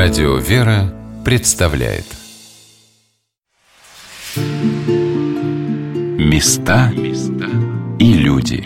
Радио «Вера» представляет Места и люди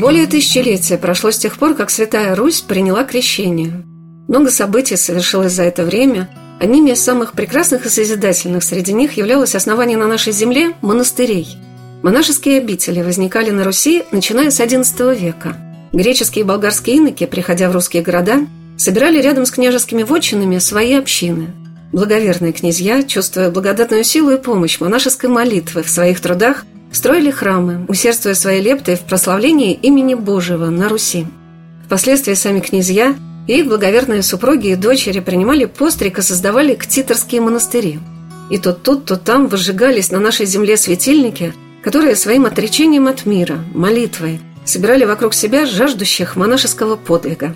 Более тысячелетия прошло с тех пор, как Святая Русь приняла крещение. Много событий совершилось за это время. Одними из самых прекрасных и созидательных среди них являлось основание на нашей земле монастырей – Монашеские обители возникали на Руси, начиная с XI века. Греческие и болгарские иноки, приходя в русские города, собирали рядом с княжескими вотчинами свои общины. Благоверные князья, чувствуя благодатную силу и помощь монашеской молитвы в своих трудах, строили храмы, усердствуя своей лептой в прославлении имени Божьего на Руси. Впоследствии сами князья и их благоверные супруги и дочери принимали постриг и создавали ктиторские монастыри. И то тут, то там выжигались на нашей земле светильники – которые своим отречением от мира, молитвой, собирали вокруг себя жаждущих монашеского подвига.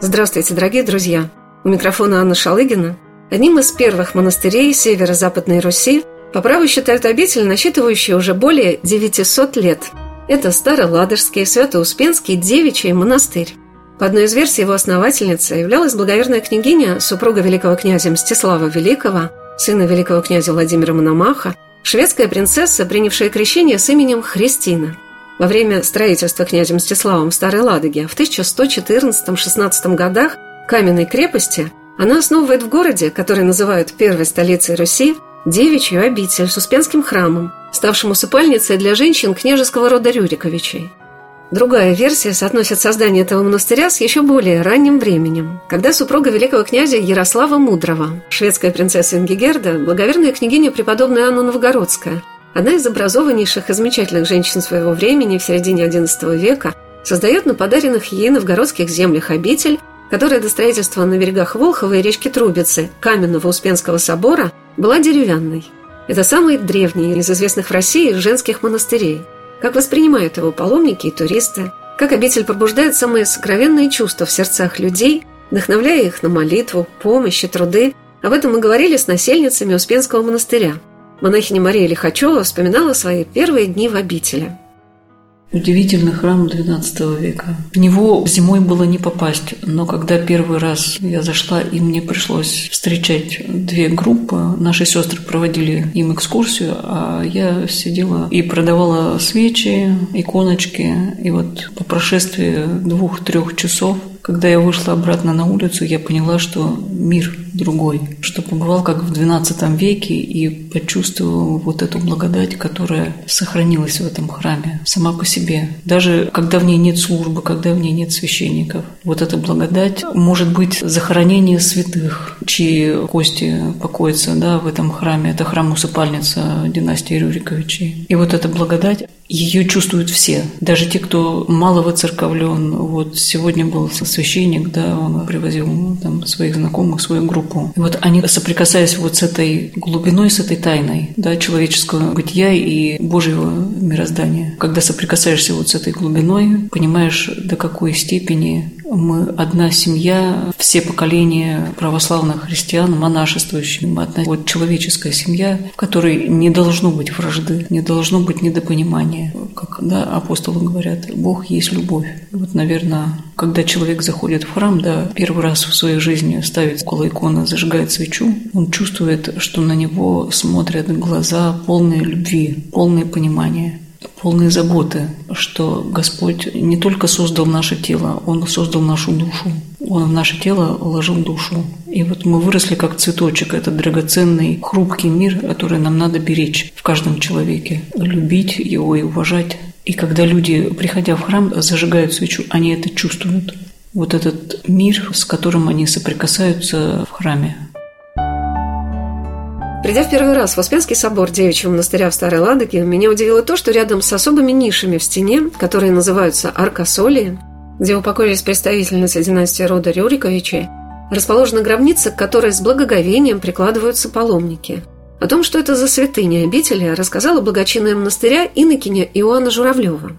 Здравствуйте, дорогие друзья! У микрофона Анна Шалыгина. Одним из первых монастырей северо-западной Руси по праву считают обитель, насчитывающую уже более 900 лет. Это Староладожский, Свято-Успенский девичий монастырь. По одной из версий его основательница являлась благоверная княгиня, супруга великого князя Мстислава Великого, сына великого князя Владимира Мономаха, шведская принцесса, принявшая крещение с именем Христина. Во время строительства князем Мстиславом Старой Ладоги в 1114-16 годах каменной крепости она основывает в городе, который называют первой столицей Руси, девичью обитель с Успенским храмом, ставшим усыпальницей для женщин княжеского рода Рюриковичей – Другая версия соотносит создание этого монастыря с еще более ранним временем, когда супруга великого князя Ярослава Мудрого, шведская принцесса Ингигерда, благоверная княгиня преподобная Анна Новгородская, одна из образованнейших и замечательных женщин своего времени в середине XI века, создает на подаренных ей новгородских землях обитель, которая до строительства на берегах Волхова и речки Трубицы, каменного Успенского собора, была деревянной. Это самый древний из известных в России женских монастырей – как воспринимают его паломники и туристы, как обитель пробуждает самые сокровенные чувства в сердцах людей, вдохновляя их на молитву, помощь и труды. Об этом мы говорили с насельницами Успенского монастыря. Монахиня Мария Лихачева вспоминала свои первые дни в обители – Удивительный храм XII века. В него зимой было не попасть, но когда первый раз я зашла, и мне пришлось встречать две группы, наши сестры проводили им экскурсию, а я сидела и продавала свечи, иконочки. И вот по прошествии двух-трех часов когда я вышла обратно на улицу, я поняла, что мир другой, что побывал как в XII веке и почувствовал вот эту благодать, которая сохранилась в этом храме сама по себе. Даже когда в ней нет службы, когда в ней нет священников. Вот эта благодать может быть захоронение святых, чьи кости покоятся да, в этом храме. Это храм-усыпальница династии Рюриковичей. И вот эта благодать, ее чувствуют все, даже те, кто мало воцерковлен. Вот сегодня был священник, да, он привозил ну, там, своих знакомых, свою группу. И вот они соприкасаясь вот с этой глубиной, с этой тайной, да, человеческого бытия и Божьего мироздания. Когда соприкасаешься вот с этой глубиной, понимаешь, до какой степени мы одна семья, все поколения православных христиан, монашествующих. Мы одна вот человеческая семья, в которой не должно быть вражды, не должно быть недопонимания. Как да, апостолы говорят, Бог есть любовь. Вот, наверное, когда человек заходит в храм, да, первый раз в своей жизни ставит около иконы, зажигает свечу, он чувствует, что на него смотрят глаза полные любви, полные понимания полные заботы, что Господь не только создал наше тело, Он создал нашу душу. Он в наше тело вложил душу. И вот мы выросли как цветочек, это драгоценный, хрупкий мир, который нам надо беречь в каждом человеке, любить его и уважать. И когда люди, приходя в храм, зажигают свечу, они это чувствуют. Вот этот мир, с которым они соприкасаются в храме. Придя в первый раз в Успенский собор девичьего монастыря в Старой Ладоге, меня удивило то, что рядом с особыми нишами в стене, которые называются аркасолии, где упокоились представительницы династии рода Рюриковичей, расположена гробница, к которой с благоговением прикладываются паломники. О том, что это за святыня обители, рассказала благочинная монастыря инокиня Иоанна Журавлева.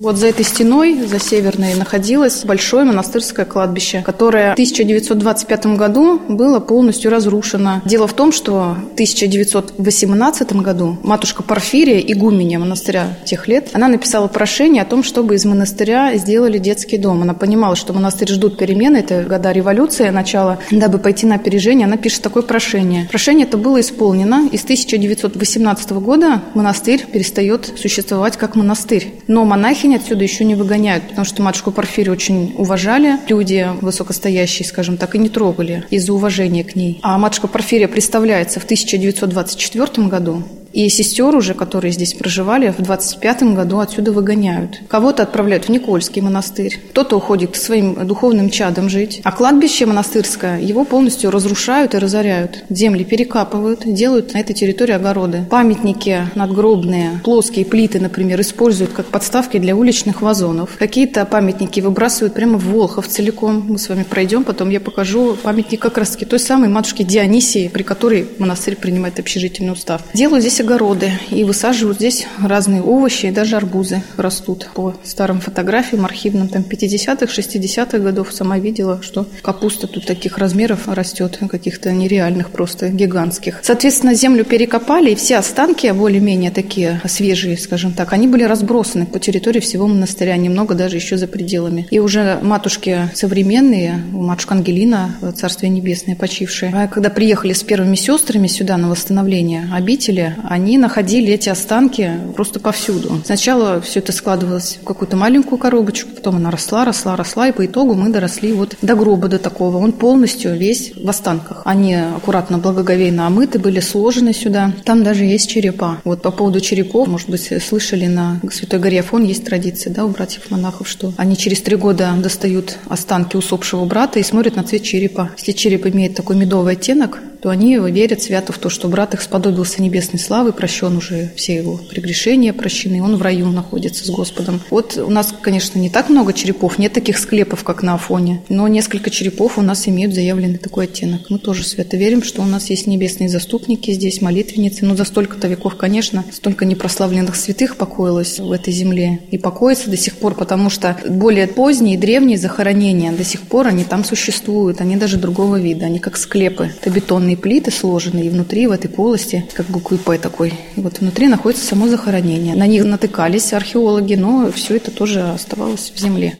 Вот за этой стеной, за северной, находилось большое монастырское кладбище, которое в 1925 году было полностью разрушено. Дело в том, что в 1918 году матушка Порфирия, игуменя монастыря тех лет, она написала прошение о том, чтобы из монастыря сделали детский дом. Она понимала, что монастырь ждут перемены, это года революции, начало, дабы пойти на опережение, она пишет такое прошение. Прошение это было исполнено, и с 1918 года монастырь перестает существовать как монастырь. Но монахи монахинь отсюда еще не выгоняют, потому что матушку Порфирию очень уважали люди высокостоящие, скажем так, и не трогали из-за уважения к ней. А матушка Порфирия представляется в 1924 году и сестер уже, которые здесь проживали, в 25-м году отсюда выгоняют. Кого-то отправляют в Никольский монастырь, кто-то уходит к своим духовным чадам жить. А кладбище монастырское, его полностью разрушают и разоряют. Земли перекапывают, делают на этой территории огороды. Памятники надгробные, плоские плиты, например, используют как подставки для уличных вазонов. Какие-то памятники выбрасывают прямо в Волхов целиком. Мы с вами пройдем, потом я покажу памятник как раз-таки той самой матушке Дионисии, при которой монастырь принимает общежительный устав. Делают здесь огороды и высаживают здесь разные овощи и даже арбузы растут. По старым фотографиям архивным там 50-х, 60-х годов сама видела, что капуста тут таких размеров растет, каких-то нереальных просто, гигантских. Соответственно, землю перекопали, и все останки, более-менее такие свежие, скажем так, они были разбросаны по территории всего монастыря, немного даже еще за пределами. И уже матушки современные, матушка Ангелина, Царствие Небесное, почившая, когда приехали с первыми сестрами сюда на восстановление обители, они находили эти останки просто повсюду. Сначала все это складывалось в какую-то маленькую коробочку, потом она росла, росла, росла, и по итогу мы доросли вот до гроба до такого. Он полностью весь в останках. Они аккуратно, благоговейно омыты, были сложены сюда. Там даже есть черепа. Вот по поводу черепов, может быть, слышали на Святой горе Афон есть традиция, да, у братьев-монахов, что они через три года достают останки усопшего брата и смотрят на цвет черепа. Если череп имеет такой медовый оттенок, то они верят свято в то, что брат их сподобился небесной славы, прощен уже все его прегрешения, прощены, он в раю находится с Господом. Вот у нас, конечно, не так много черепов, нет таких склепов, как на Афоне, но несколько черепов у нас имеют заявленный такой оттенок. Мы тоже свято верим, что у нас есть небесные заступники здесь, молитвенницы. Но за столько-то веков, конечно, столько непрославленных святых покоилось в этой земле и покоится до сих пор, потому что более поздние, древние захоронения до сих пор они там существуют, они даже другого вида, они как склепы. Это бетонные каменные плиты сложены, и внутри в этой полости, как буквы П такой, вот внутри находится само захоронение. На них натыкались археологи, но все это тоже оставалось в земле.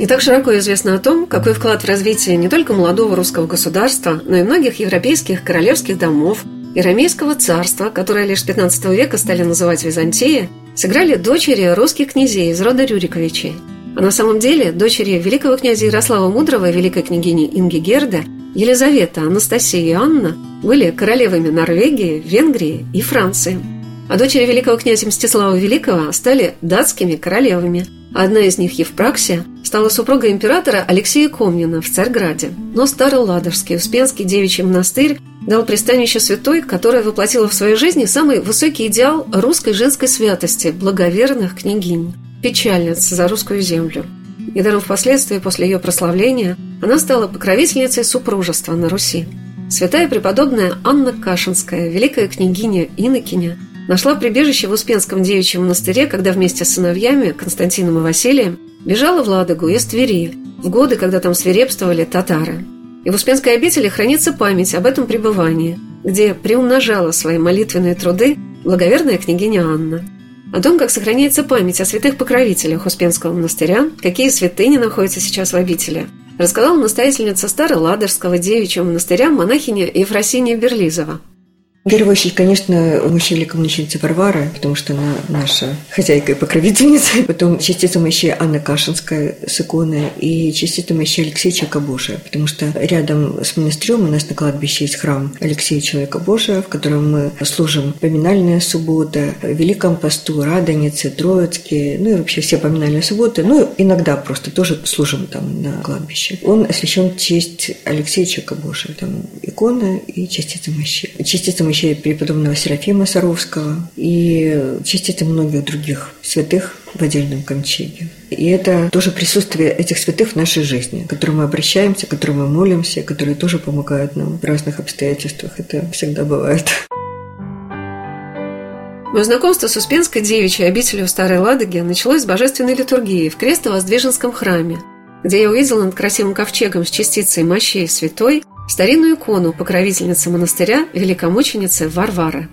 И так широко известно о том, какой вклад в развитие не только молодого русского государства, но и многих европейских королевских домов и Ромейского царства, которое лишь с 15 века стали называть Византией, сыграли дочери русских князей из рода Рюриковичей. А на самом деле дочери великого князя Ярослава Мудрого и великой княгини Инги Герда Елизавета, Анастасия и Анна были королевами Норвегии, Венгрии и Франции. А дочери великого князя Мстислава Великого стали датскими королевами. Одна из них, Евпраксия, стала супругой императора Алексея Комнина в Царьграде. Но Староладожский Успенский девичий монастырь дал пристанище святой, которая воплотила в своей жизни самый высокий идеал русской женской святости – благоверных княгинь, печальниц за русскую землю – Недаром впоследствии, после ее прославления, она стала покровительницей супружества на Руси. Святая преподобная Анна Кашинская, великая княгиня Инокиня, нашла прибежище в Успенском девичьем монастыре, когда вместе с сыновьями Константином и Василием бежала в Ладогу из Твери, в годы, когда там свирепствовали татары. И в Успенской обители хранится память об этом пребывании, где приумножала свои молитвенные труды благоверная княгиня Анна – о том, как сохраняется память о святых покровителях Успенского монастыря, какие святыни находятся сейчас в обители, рассказала настоятельница Староладожского девичьего монастыря монахиня Ефросиния Берлизова – в первую очередь, конечно, мужчина великомученица Варвара, потому что она наша хозяйка и покровительница. Потом частица мощи Анна Кашинская с иконой и частица мощи Алексея Человека Божия, потому что рядом с монастырем у нас на кладбище есть храм Алексея Человека Божия, в котором мы служим поминальная суббота, Великом посту, Радонице, Троицкие, ну и вообще все поминальные субботы. Ну, иногда просто тоже служим там на кладбище. Он освящен в честь Алексея Человека Божия. Там икона и частица мощи. Частица мощи мощей преподобного Серафима Саровского и частицы многих других святых в отдельном ковчеге. И это тоже присутствие этих святых в нашей жизни, к которым мы обращаемся, к которым мы молимся, которые тоже помогают нам в разных обстоятельствах. Это всегда бывает. Мое знакомство с Успенской девичьей обителью Старой Ладоги началось с божественной литургии в Крестово-Воздвиженском храме, где я увидела над красивым ковчегом с частицей мощей святой старинную икону покровительницы монастыря великомученицы Варвары.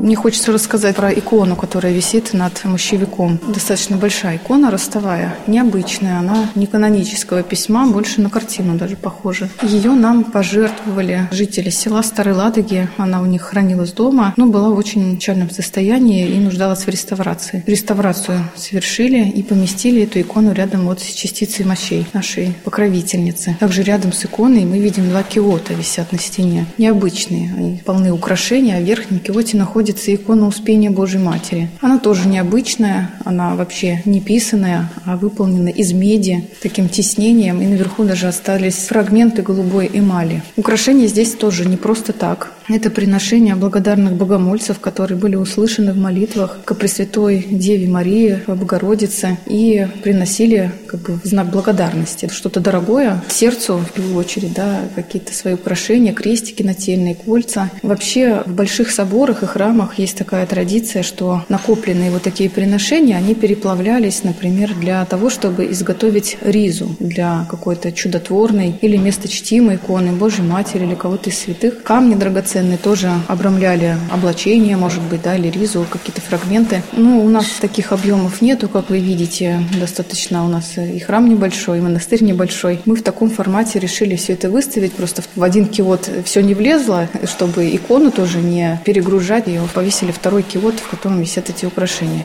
Мне хочется рассказать про икону, которая висит над мощевиком. Достаточно большая икона, ростовая, необычная. Она не канонического письма, больше на картину даже похожа. Ее нам пожертвовали жители села Старой Ладоги. Она у них хранилась дома, но была в очень печальном состоянии и нуждалась в реставрации. Реставрацию совершили и поместили эту икону рядом вот с частицей мощей нашей покровительницы. Также рядом с иконой мы видим два киота висят на стене. Необычные, они полны украшений, а в верхнем киоте находится находится икона Успения Божьей Матери. Она тоже необычная, она вообще не писанная, а выполнена из меди, таким тиснением, и наверху даже остались фрагменты голубой эмали. Украшения здесь тоже не просто так. Это приношение благодарных богомольцев, которые были услышаны в молитвах к Пресвятой Деве Марии, Богородице, и приносили как бы в знак благодарности. Что-то дорогое сердцу, в первую очередь, да, какие-то свои украшения, крестики нательные, кольца. Вообще в больших соборах и храмах есть такая традиция, что накопленные вот такие приношения, они переплавлялись, например, для того, чтобы изготовить ризу для какой-то чудотворной или месточтимой иконы Божьей Матери или кого-то из святых. Камни драгоценные тоже обрамляли облачение, может быть, да, или ризу, какие-то фрагменты. Ну, у нас таких объемов нету, как вы видите, достаточно у нас и храм небольшой, и монастырь небольшой. Мы в таком формате решили все это выставить, просто в один кивот все не влезло, чтобы икону тоже не перегружать, ее повесили второй кивот, в котором висят эти украшения.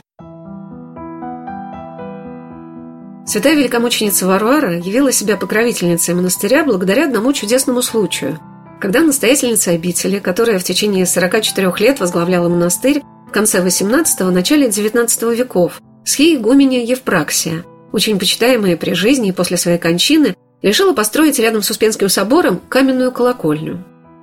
Святая великомученица Варвара явила себя покровительницей монастыря благодаря одному чудесному случаю – когда настоятельница обители, которая в течение 44 лет возглавляла монастырь в конце XVIII – начале XIX веков, схиегуменя Евпраксия, очень почитаемая при жизни и после своей кончины, решила построить рядом с Успенским собором каменную колокольню.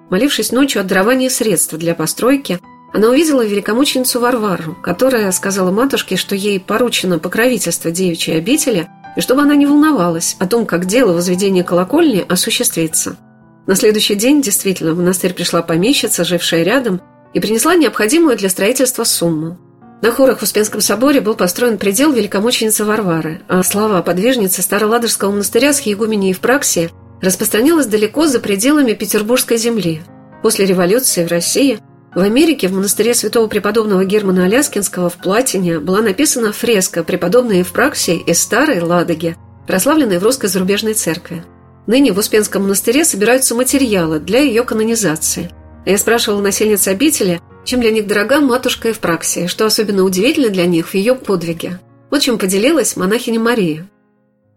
Молившись ночью от дарования средств для постройки, она увидела великомученицу Варвару, которая сказала матушке, что ей поручено покровительство девичьей обители, и чтобы она не волновалась о том, как дело возведения колокольни осуществится – на следующий день действительно в монастырь пришла помещица, жившая рядом, и принесла необходимую для строительства сумму. На хорах в Успенском соборе был построен предел великомученицы Варвары, а слава о подвижнице Староладожского монастыря с Егуменией в Праксии распространилась далеко за пределами Петербургской земли. После революции в России в Америке в монастыре святого преподобного Германа Аляскинского в Платине была написана фреска «Преподобные Евпраксии из Старой Ладоги», прославленной в русской зарубежной церкви. Ныне в Успенском монастыре собираются материалы для ее канонизации. Я спрашивала насельниц обители, чем для них дорога матушка Евпраксия, что особенно удивительно для них в ее подвиге. Вот чем поделилась монахиня Мария.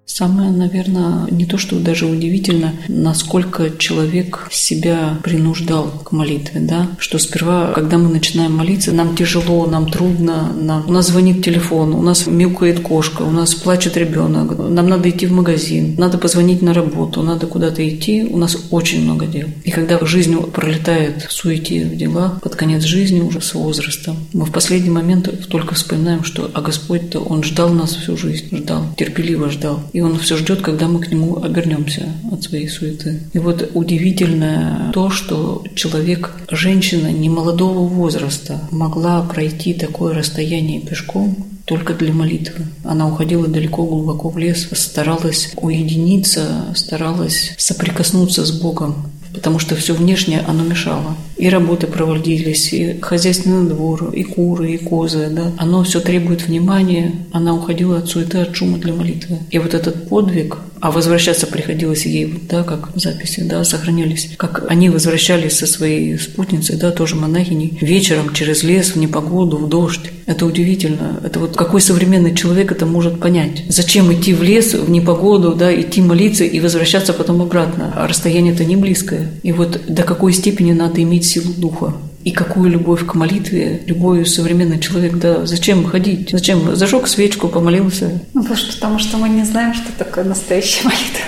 Самое, наверное, не то, что даже удивительно, насколько человек себя принуждал к молитве, да, что сперва, когда мы начинаем молиться, нам тяжело, нам трудно, нам... у нас звонит телефон, у нас мяукает кошка, у нас плачет ребенок, нам надо идти в магазин, надо позвонить на работу, надо куда-то идти, у нас очень много дел. И когда жизнь пролетает в суете, в делах, под конец жизни уже с возрастом, мы в последний момент только вспоминаем, что а Господь-то, Он ждал нас всю жизнь, ждал, терпеливо ждал. И он все ждет, когда мы к нему обернемся от своей суеты. И вот удивительное то, что человек, женщина немолодого возраста могла пройти такое расстояние пешком, только для молитвы. Она уходила далеко, глубоко в лес, старалась уединиться, старалась соприкоснуться с Богом потому что все внешнее оно мешало. И работы проводились, и хозяйственный двор, и куры, и козы, да. Оно все требует внимания, она уходила от суеты, от шума для молитвы. И вот этот подвиг, а возвращаться приходилось ей, вот, да, как записи, да, сохранились, как они возвращались со своей спутницей, да, тоже монахиней, вечером через лес в непогоду, в дождь. Это удивительно. Это вот какой современный человек это может понять. Зачем идти в лес в непогоду, да, идти молиться и возвращаться потом обратно? А расстояние-то не близкое. И вот до какой степени надо иметь силу духа. И какую любовь к молитве любой современный человек, да, зачем ходить? Зачем? Зажег свечку, помолился. Ну, потому что мы не знаем, что такое настоящая молитва.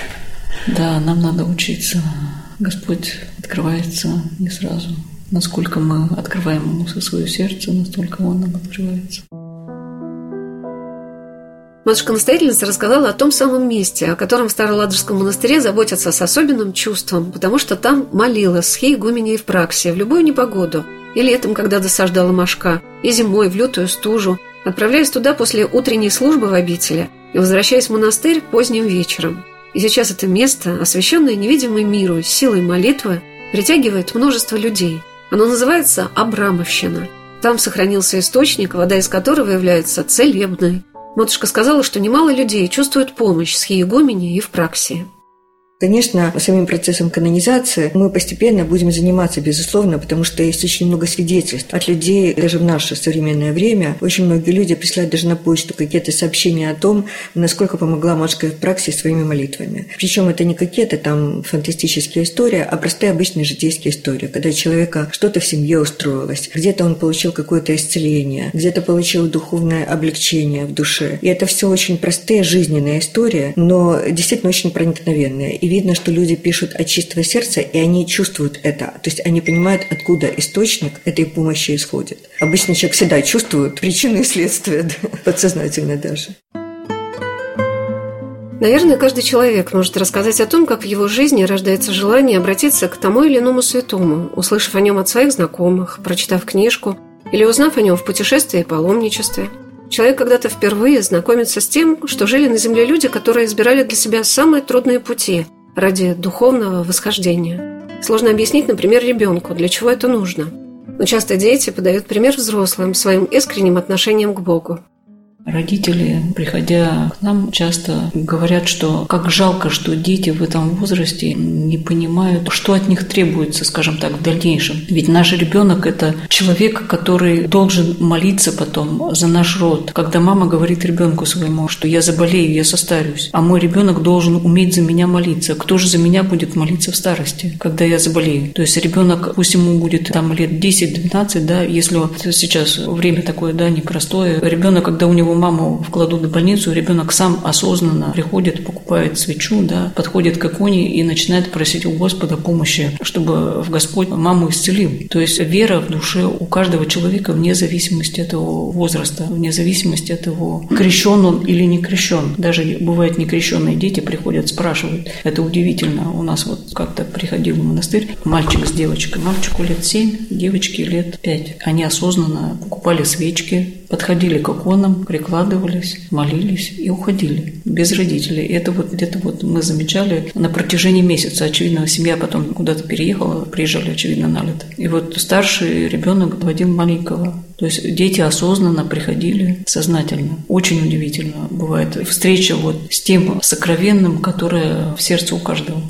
Да, нам надо учиться. Господь открывается не сразу. Насколько мы открываем Ему со свое сердце, настолько Он нам открывается. Матушка-настоятельница рассказала о том самом месте, о котором в Староладожском монастыре заботятся с особенным чувством, потому что там молилась схи игуменей в праксе в любую непогоду, и летом, когда досаждала мошка, и зимой в лютую стужу, отправляясь туда после утренней службы в обители и возвращаясь в монастырь поздним вечером. И сейчас это место, освященное невидимой миру силой молитвы, притягивает множество людей. Оно называется Абрамовщина. Там сохранился источник, вода из которого является целебной. Матушка сказала, что немало людей чувствуют помощь с Хиегумени и в праксии. Конечно, самим процессом канонизации мы постепенно будем заниматься, безусловно, потому что есть очень много свидетельств от людей, даже в наше современное время. Очень многие люди присылают даже на почту какие-то сообщения о том, насколько помогла матушка в практике своими молитвами. Причем это не какие-то там фантастические истории, а простые обычные житейские истории, когда у человека что-то в семье устроилось, где-то он получил какое-то исцеление, где-то получил духовное облегчение в душе. И это все очень простые жизненные истории, но действительно очень проникновенные. И видно, что люди пишут от чистого сердца, и они чувствуют это. То есть они понимают, откуда источник этой помощи исходит. Обычно человек всегда чувствует причины и следствия, да, подсознательно даже. Наверное, каждый человек может рассказать о том, как в его жизни рождается желание обратиться к тому или иному святому, услышав о нем от своих знакомых, прочитав книжку или узнав о нем в путешествии и паломничестве. Человек когда-то впервые знакомится с тем, что жили на земле люди, которые избирали для себя самые трудные пути – ради духовного восхождения. Сложно объяснить, например, ребенку, для чего это нужно. Но часто дети подают пример взрослым своим искренним отношением к Богу. Родители, приходя к нам, часто говорят, что как жалко, что дети в этом возрасте не понимают, что от них требуется, скажем так, в дальнейшем. Ведь наш ребенок – это человек, который должен молиться потом за наш род. Когда мама говорит ребенку своему, что я заболею, я состарюсь, а мой ребенок должен уметь за меня молиться. Кто же за меня будет молиться в старости, когда я заболею? То есть ребенок, пусть ему будет там лет 10-12, да, если вот сейчас время такое, да, непростое, ребенок, когда у него маму вкладут в больницу, ребенок сам осознанно приходит, покупает свечу, да, подходит к иконе и начинает просить у Господа помощи, чтобы в Господь маму исцелил. То есть вера в душе у каждого человека вне зависимости от его возраста, вне зависимости от его крещен он или не крещен. Даже бывают некрещенные дети приходят, спрашивают. Это удивительно. У нас вот как-то приходил в монастырь мальчик с девочкой. Мальчику лет семь, девочке лет пять. Они осознанно покупали свечки, подходили к иконам, прикладывались, молились и уходили без родителей. Это вот где-то вот мы замечали на протяжении месяца. Очевидно, семья потом куда-то переехала, приезжали, очевидно, на лето. И вот старший ребенок водил маленького. То есть дети осознанно приходили сознательно. Очень удивительно бывает встреча вот с тем сокровенным, которое в сердце у каждого.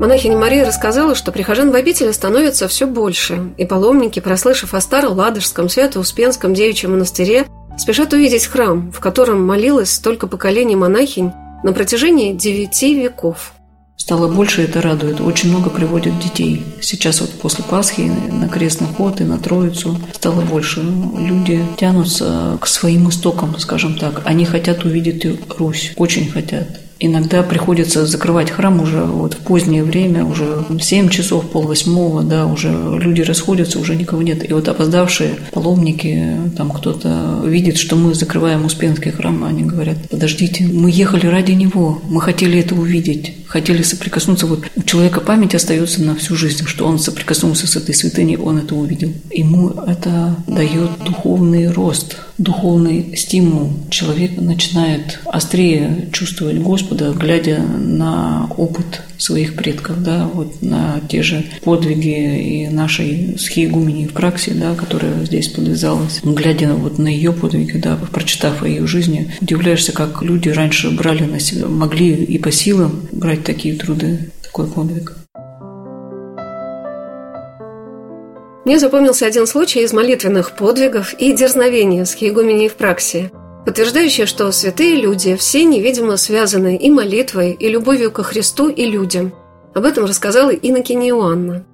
Монахиня Мария рассказала, что прихожан в обители становится все больше, и паломники, прослышав о Старо-Ладожском Свято-Успенском девичьем монастыре, спешат увидеть храм, в котором молилось столько поколений монахинь на протяжении девяти веков. Стало больше, это радует. Очень много приводят детей. Сейчас вот после Пасхи на крестный ход и на Троицу стало больше. Люди тянутся к своим истокам, скажем так. Они хотят увидеть Русь, очень хотят. Иногда приходится закрывать храм уже вот в позднее время, уже 7 часов, пол восьмого, да, уже люди расходятся, уже никого нет. И вот опоздавшие паломники, там кто-то видит, что мы закрываем Успенский храм, они говорят, подождите, мы ехали ради него, мы хотели это увидеть, хотели соприкоснуться. Вот у человека память остается на всю жизнь, что он соприкоснулся с этой святыней, он это увидел. Ему это дает духовный рост, духовный стимул. Человек начинает острее чувствовать Господа, глядя на опыт своих предков, да, вот на те же подвиги и нашей схиегумени в праксе, да, которая здесь подвязалась, глядя вот на ее подвиги, да, прочитав о ее жизни, удивляешься, как люди раньше брали на себя, могли и по силам брать такие труды, такой подвиг. Мне запомнился один случай из молитвенных подвигов и дерзновения с Хиегуменей в праксе подтверждающее, что святые люди все невидимо связаны и молитвой, и любовью ко Христу и людям. Об этом рассказала Иннокене Иоанна.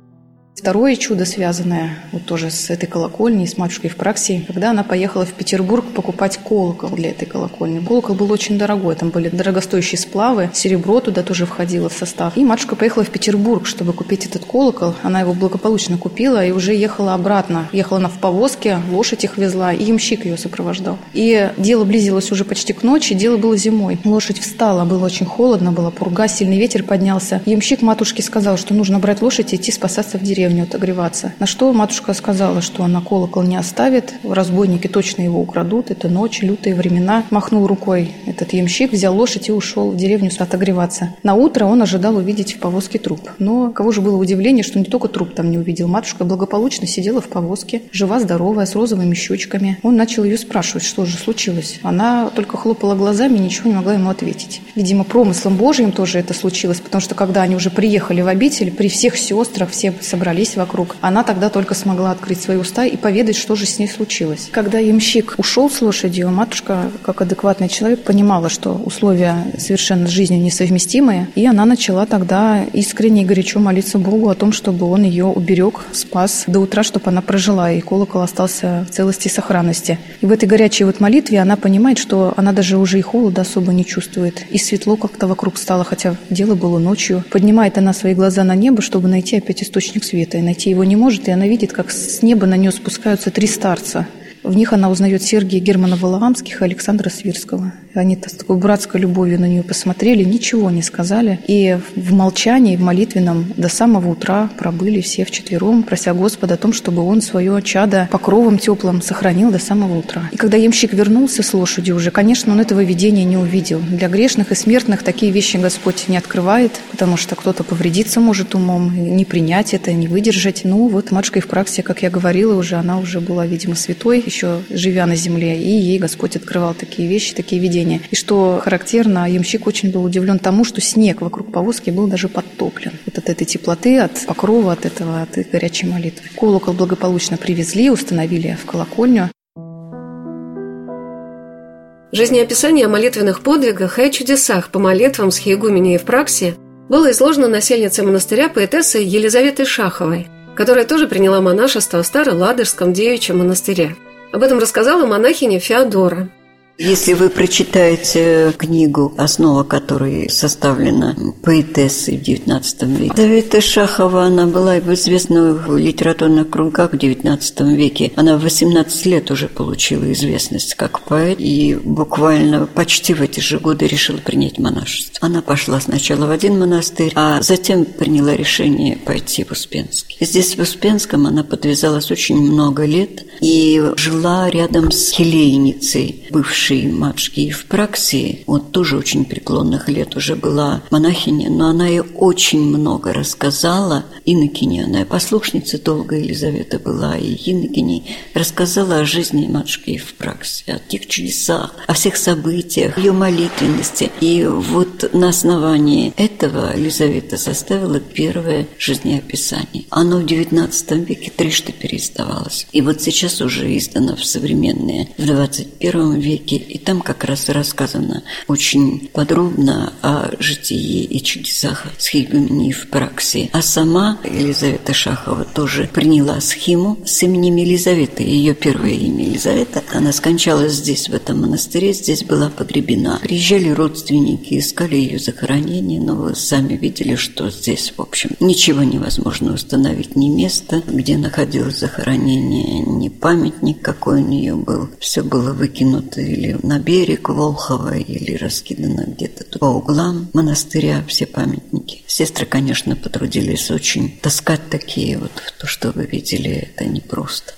Второе чудо, связанное вот тоже с этой колокольней, с матушкой в Праксии, когда она поехала в Петербург покупать колокол для этой колокольни. Колокол был очень дорогой, там были дорогостоящие сплавы, серебро туда тоже входило в состав. И матушка поехала в Петербург, чтобы купить этот колокол. Она его благополучно купила и уже ехала обратно. Ехала она в повозке, лошадь их везла, и ямщик ее сопровождал. И дело близилось уже почти к ночи, дело было зимой. Лошадь встала, было очень холодно, была пурга, сильный ветер поднялся. Ямщик матушке сказал, что нужно брать лошадь и идти спасаться в деревню деревню отогреваться. На что матушка сказала, что она колокол не оставит, разбойники точно его украдут, это ночь, лютые времена. Махнул рукой этот ямщик, взял лошадь и ушел в деревню отогреваться. На утро он ожидал увидеть в повозке труп. Но кого же было удивление, что не только труп там не увидел. Матушка благополучно сидела в повозке, жива-здоровая, с розовыми щечками. Он начал ее спрашивать, что же случилось. Она только хлопала глазами и ничего не могла ему ответить. Видимо, промыслом Божьим тоже это случилось, потому что когда они уже приехали в обитель, при всех сестрах, все собрались вокруг, она тогда только смогла открыть свои уста и поведать, что же с ней случилось. Когда ямщик ушел с лошадью, матушка, как адекватный человек, понимала, что условия совершенно с жизнью несовместимые, и она начала тогда искренне и горячо молиться Богу о том, чтобы он ее уберег, спас до утра, чтобы она прожила, и колокол остался в целости и сохранности. И в этой горячей вот молитве она понимает, что она даже уже и холода особо не чувствует, и светло как-то вокруг стало, хотя дело было ночью. Поднимает она свои глаза на небо, чтобы найти опять источник света, и найти его не может, и она видит, как с неба на нее спускаются три старца. В них она узнает Сергия Германа Воловамских и Александра Свирского. Они с такой братской любовью на нее посмотрели, ничего не сказали. И в молчании, в молитвенном до самого утра пробыли все вчетвером, прося Господа о том, чтобы он свое чадо покровом теплым сохранил до самого утра. И когда ямщик вернулся с лошадью уже, конечно, он этого видения не увидел. Для грешных и смертных такие вещи Господь не открывает, потому что кто-то повредиться может умом, не принять это, не выдержать. Ну вот матушка праксе, как я говорила уже, она уже была, видимо, святой, еще живя на земле, и ей Господь открывал такие вещи, такие видения. И что характерно, ямщик очень был удивлен тому, что снег вокруг повозки был даже подтоплен. Вот от этой теплоты, от покрова, от этого, от горячей молитвы. Колокол благополучно привезли, установили в колокольню. Жизнеописание о молитвенных подвигах и о чудесах по молитвам с Хиегуменей в Праксе было изложено насельницей монастыря поэтессой Елизаветой Шаховой, которая тоже приняла монашество в Старо-Ладожском девичьем монастыре. Об этом рассказала монахиня Феодора – если вы прочитаете книгу, основа которой составлена поэтессой в XIX веке, Давида Шахова, она была известна в литературных кругах в XIX веке. Она в 18 лет уже получила известность как поэт и буквально почти в эти же годы решила принять монашество. Она пошла сначала в один монастырь, а затем приняла решение пойти в Успенский. Здесь, в Успенском, она подвязалась очень много лет и жила рядом с хилейницей, бывшей бывшей матушки в Праксии, вот тоже очень преклонных лет уже была монахиня, но она ей очень много рассказала. Иннокене, она и послушница долго Елизавета была, и Иннокеней рассказала о жизни матушки в Праксии, о тех чудесах, о всех событиях, ее молитвенности. И вот на основании этого Елизавета составила первое жизнеописание. Оно в XIX веке трижды переиздавалось. И вот сейчас уже издано в современные, в XXI веке книги, и там как раз рассказано очень подробно о житии и чудесах схигумении в праксе. А сама Елизавета Шахова тоже приняла схему с именем Елизаветы. Ее первое имя Елизавета. Она скончалась здесь, в этом монастыре, здесь была погребена. Приезжали родственники, искали ее захоронение, но вы сами видели, что здесь, в общем, ничего невозможно установить, ни место, где находилось захоронение, ни памятник, какой у нее был. Все было выкинуто или или на берег Волхова, или раскидано где-то по углам монастыря все памятники. Сестры, конечно, потрудились очень таскать такие вот, то, что вы видели, это непросто.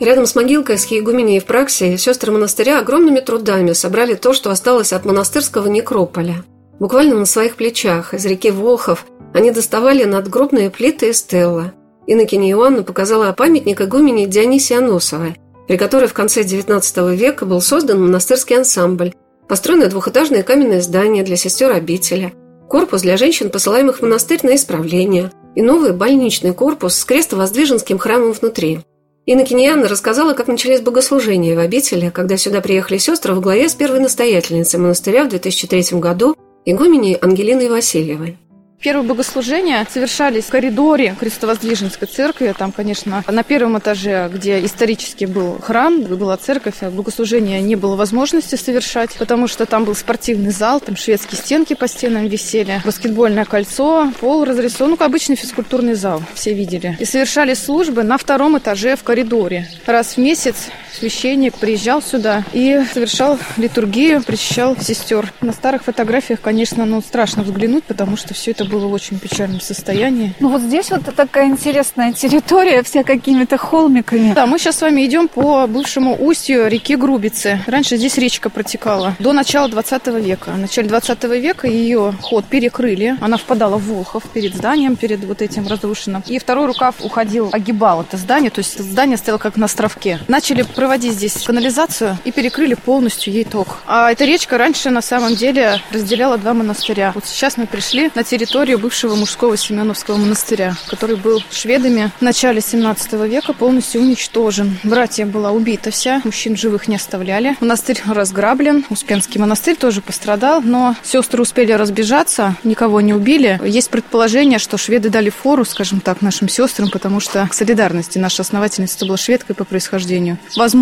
Рядом с могилкой с Хиегуменей в Праксе сестры монастыря огромными трудами собрали то, что осталось от монастырского некрополя. Буквально на своих плечах из реки Волхов они доставали надгробные плиты и стелла. Иннокене Иоанна показала памятник игумене Дионисии Аносовой, при которой в конце XIX века был создан монастырский ансамбль, построено двухэтажное каменное здание для сестер обители, корпус для женщин, посылаемых в монастырь на исправление, и новый больничный корпус с крестовоздвиженским храмом внутри. Иннокенианна рассказала, как начались богослужения в обители, когда сюда приехали сестры во главе с первой настоятельницей монастыря в 2003 году, игуменей Ангелиной Васильевой. Первые богослужения совершались в коридоре Крестовоздвиженской церкви. Там, конечно, на первом этаже, где исторически был храм, была церковь, а богослужения не было возможности совершать, потому что там был спортивный зал, там шведские стенки по стенам висели, баскетбольное кольцо, пол разрисован, ну, обычный физкультурный зал, все видели. И совершались службы на втором этаже в коридоре. Раз в месяц священник приезжал сюда и совершал литургию, причащал сестер. На старых фотографиях, конечно, ну, страшно взглянуть, потому что все это было в очень печальном состоянии. Ну вот здесь вот такая интересная территория, вся какими-то холмиками. Да, мы сейчас с вами идем по бывшему устью реки Грубицы. Раньше здесь речка протекала до начала 20 века. В начале 20 века ее ход перекрыли. Она впадала в Волхов перед зданием, перед вот этим разрушенным. И второй рукав уходил, огибал это здание, то есть здание стояло как на островке. Начали проводить здесь канализацию и перекрыли полностью ей ток. А эта речка раньше на самом деле разделяла два монастыря. Вот сейчас мы пришли на территорию бывшего мужского Семеновского монастыря, который был шведами в начале 17 века полностью уничтожен. Братья была убита вся, мужчин живых не оставляли. Монастырь разграблен, Успенский монастырь тоже пострадал, но сестры успели разбежаться, никого не убили. Есть предположение, что шведы дали фору, скажем так, нашим сестрам, потому что к солидарности наша основательница была шведкой по происхождению. Возможно,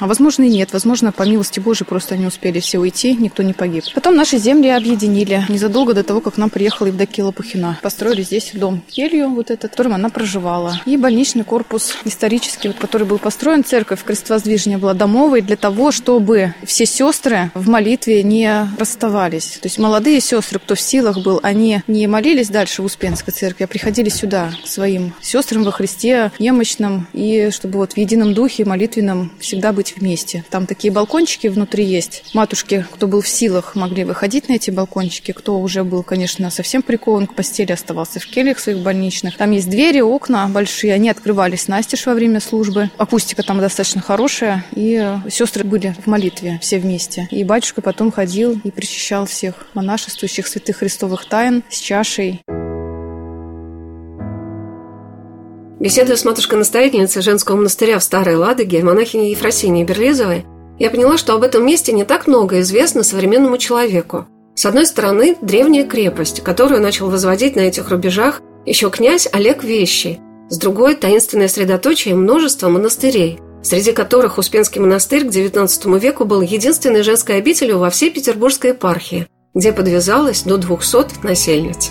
а возможно и нет. Возможно, по милости Божией просто они успели все уйти, никто не погиб. Потом наши земли объединили незадолго до того, как к нам приехала Евдокия Лопухина. Построили здесь дом келью, вот этот, в котором она проживала. И больничный корпус исторический, вот, который был построен, церковь крестовоздвижения была домовой для того, чтобы все сестры в молитве не расставались. То есть молодые сестры, кто в силах был, они не молились дальше в Успенской церкви, а приходили сюда к своим сестрам во Христе, немощным, и чтобы вот в едином духе молитвенном всегда быть вместе. Там такие балкончики внутри есть. Матушки, кто был в силах, могли выходить на эти балкончики, кто уже был, конечно, совсем прикован к постели, оставался в кельях своих больничных. Там есть двери, окна большие, они открывались настежь во время службы. Акустика там достаточно хорошая, и сестры были в молитве все вместе. И батюшка потом ходил и причащал всех монашествующих святых христовых тайн с чашей. Беседуя с матушкой-настоятельницей женского монастыря в Старой Ладоге, монахиней Ефросиньей Берлизовой, я поняла, что об этом месте не так много известно современному человеку. С одной стороны, древняя крепость, которую начал возводить на этих рубежах еще князь Олег Вещий. С другой – таинственное средоточие множества монастырей, среди которых Успенский монастырь к XIX веку был единственной женской обителью во всей Петербургской епархии, где подвязалось до 200 насельниц.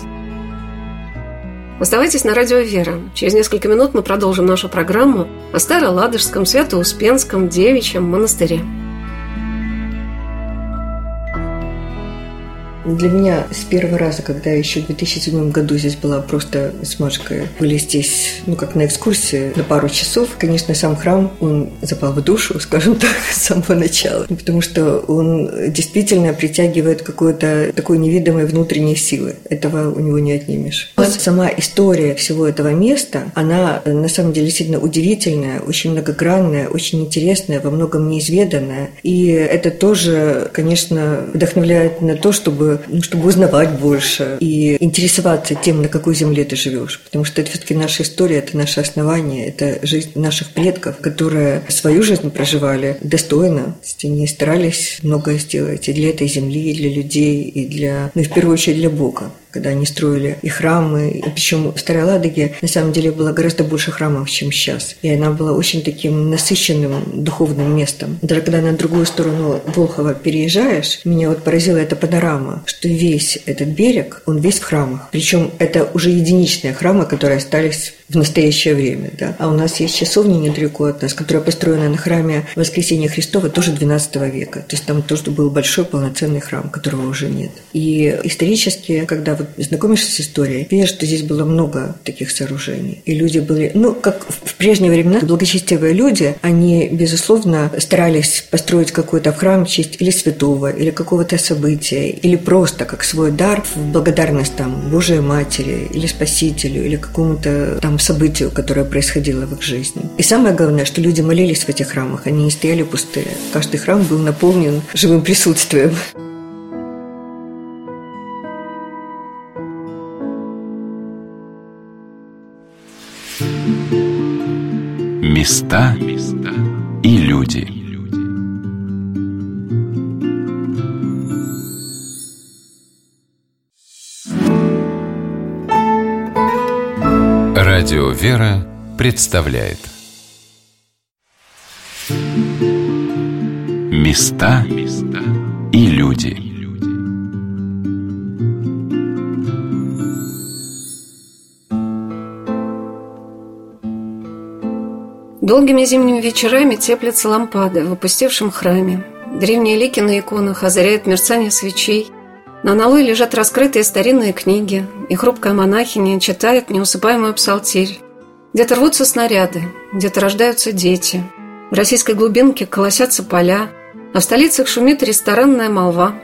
Оставайтесь на радио «Вера». Через несколько минут мы продолжим нашу программу о Староладожском, Свято-Успенском, Девичьем монастыре. Для меня с первого раза, когда еще в 2007 году здесь была просто с Машкой, были здесь, ну, как на экскурсии на пару часов, конечно, сам храм, он запал в душу, скажем так, с самого начала, потому что он действительно притягивает какой-то такой невидимой внутренней силы. Этого у него не отнимешь. Сама история всего этого места, она на самом деле действительно удивительная, очень многогранная, очень интересная, во многом неизведанная. И это тоже, конечно, вдохновляет на то, чтобы чтобы узнавать больше и интересоваться тем, на какой земле ты живешь. Потому что это все-таки наша история, это наше основание, это жизнь наших предков, которые свою жизнь проживали достойно. Они старались многое сделать и для этой земли, и для людей, и для, ну и в первую очередь для Бога когда они строили и храмы. Причем в Старой Ладоге на самом деле было гораздо больше храмов, чем сейчас. И она была очень таким насыщенным духовным местом. Даже когда на другую сторону Волхова переезжаешь, меня вот поразила эта панорама, что весь этот берег, он весь в храмах. Причем это уже единичные храмы, которые остались в настоящее время. Да? А у нас есть часовня недалеко от нас, которая построена на храме Воскресения Христова, тоже 12 века. То есть там тоже был большой полноценный храм, которого уже нет. И исторически, когда вот знакомишься с историей, видишь, что здесь было много таких сооружений. И люди были, ну, как в прежние времена, благочестивые люди, они, безусловно, старались построить какой-то храм в честь или святого, или какого-то события, или просто как свой дар в благодарность там Божией Матери, или Спасителю, или какому-то там событию, которое происходило в их жизни. И самое главное, что люди молились в этих храмах, они не стояли пустые. Каждый храм был наполнен живым присутствием. Места и люди. Радио «Вера» представляет Места и люди. Долгими зимними вечерами теплятся лампады в опустевшем храме. Древние лики на иконах озаряют мерцание свечей. На аналое лежат раскрытые старинные книги, и хрупкая монахиня читает неусыпаемую псалтирь. Где-то рвутся снаряды, где-то рождаются дети. В российской глубинке колосятся поля, а в столицах шумит ресторанная молва.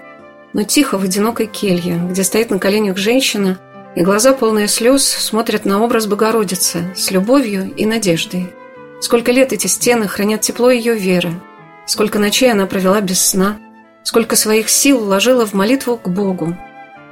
Но тихо в одинокой келье, где стоит на коленях женщина, и глаза, полные слез, смотрят на образ Богородицы с любовью и надеждой. Сколько лет эти стены хранят тепло ее веры, сколько ночей она провела без сна, сколько своих сил вложила в молитву к Богу.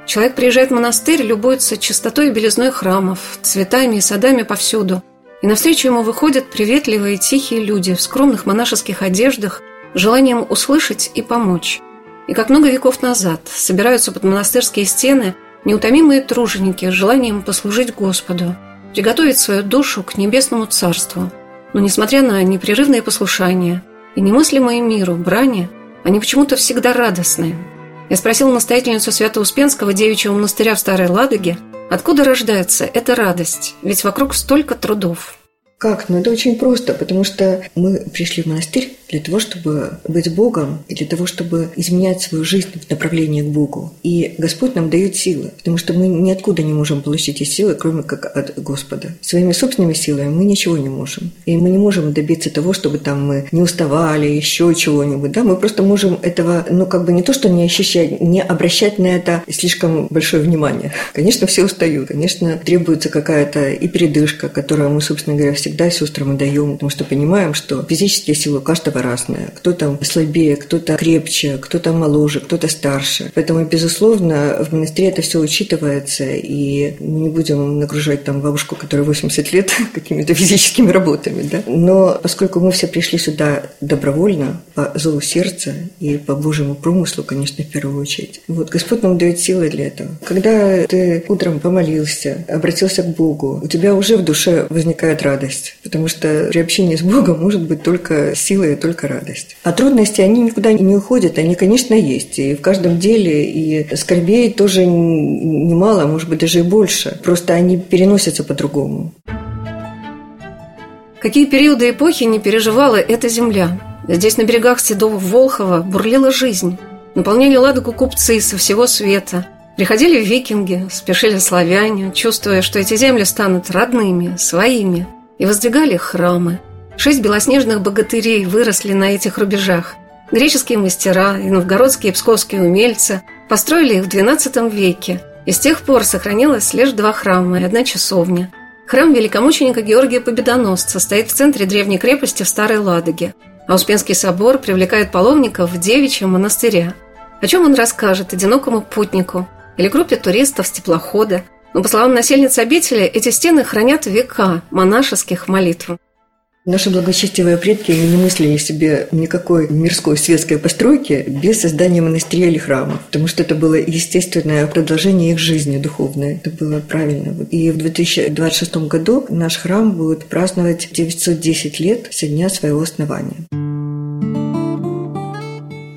Человек приезжает в монастырь, любуется чистотой и белизной храмов, цветами и садами повсюду, и навстречу ему выходят приветливые тихие люди в скромных монашеских одеждах, желанием услышать и помочь. И как много веков назад собираются под монастырские стены неутомимые труженики с желанием послужить Господу, приготовить свою душу к небесному царству. Но несмотря на непрерывное послушание и немыслимое миру брани, они почему-то всегда радостные. Я спросил настоятельницу Свято-Успенского девичьего монастыря в Старой Ладоге, откуда рождается эта радость, ведь вокруг столько трудов. Как? Ну, это очень просто, потому что мы пришли в монастырь для того, чтобы быть Богом и для того, чтобы изменять свою жизнь в направлении к Богу. И Господь нам дает силы, потому что мы ниоткуда не можем получить эти силы, кроме как от Господа. Своими собственными силами мы ничего не можем. И мы не можем добиться того, чтобы там мы не уставали, еще чего-нибудь. Да? Мы просто можем этого, ну, как бы не то, что не ощущать, не обращать на это слишком большое внимание. Конечно, все устают. Конечно, требуется какая-то и передышка, которую мы, собственно говоря, все всегда сестрам даем, потому что понимаем, что физические силы у каждого разные. Кто-то слабее, кто-то крепче, кто-то моложе, кто-то старше. Поэтому, безусловно, в монастыре это все учитывается, и мы не будем нагружать там бабушку, которая 80 лет, какими-то физическими работами. Да? Но поскольку мы все пришли сюда добровольно, по зову сердца и по Божьему промыслу, конечно, в первую очередь. Вот Господь нам дает силы для этого. Когда ты утром помолился, обратился к Богу, у тебя уже в душе возникает радость потому что при общении с Богом может быть только сила и только радость. А трудности, они никуда не уходят, они, конечно, есть. И в каждом деле, и скорбей тоже немало, а может быть, даже и больше. Просто они переносятся по-другому. Какие периоды эпохи не переживала эта земля? Здесь, на берегах седого Волхова, бурлила жизнь. Наполняли ладогу купцы со всего света – Приходили викинги, спешили славяне, чувствуя, что эти земли станут родными, своими и воздвигали храмы. Шесть белоснежных богатырей выросли на этих рубежах. Греческие мастера и новгородские и псковские умельцы построили их в XII веке, и с тех пор сохранилось лишь два храма и одна часовня. Храм великомученика Георгия Победоносца стоит в центре древней крепости в Старой Ладоге, а Успенский собор привлекает паломников в девичьем монастыре. О чем он расскажет одинокому путнику или группе туристов с теплохода – но, по словам насельниц обители, эти стены хранят века монашеских молитв. Наши благочестивые предки не мыслили себе никакой мирской светской постройки без создания монастыря или храма, потому что это было естественное продолжение их жизни духовной. Это было правильно. И в 2026 году наш храм будет праздновать 910 лет со дня своего основания.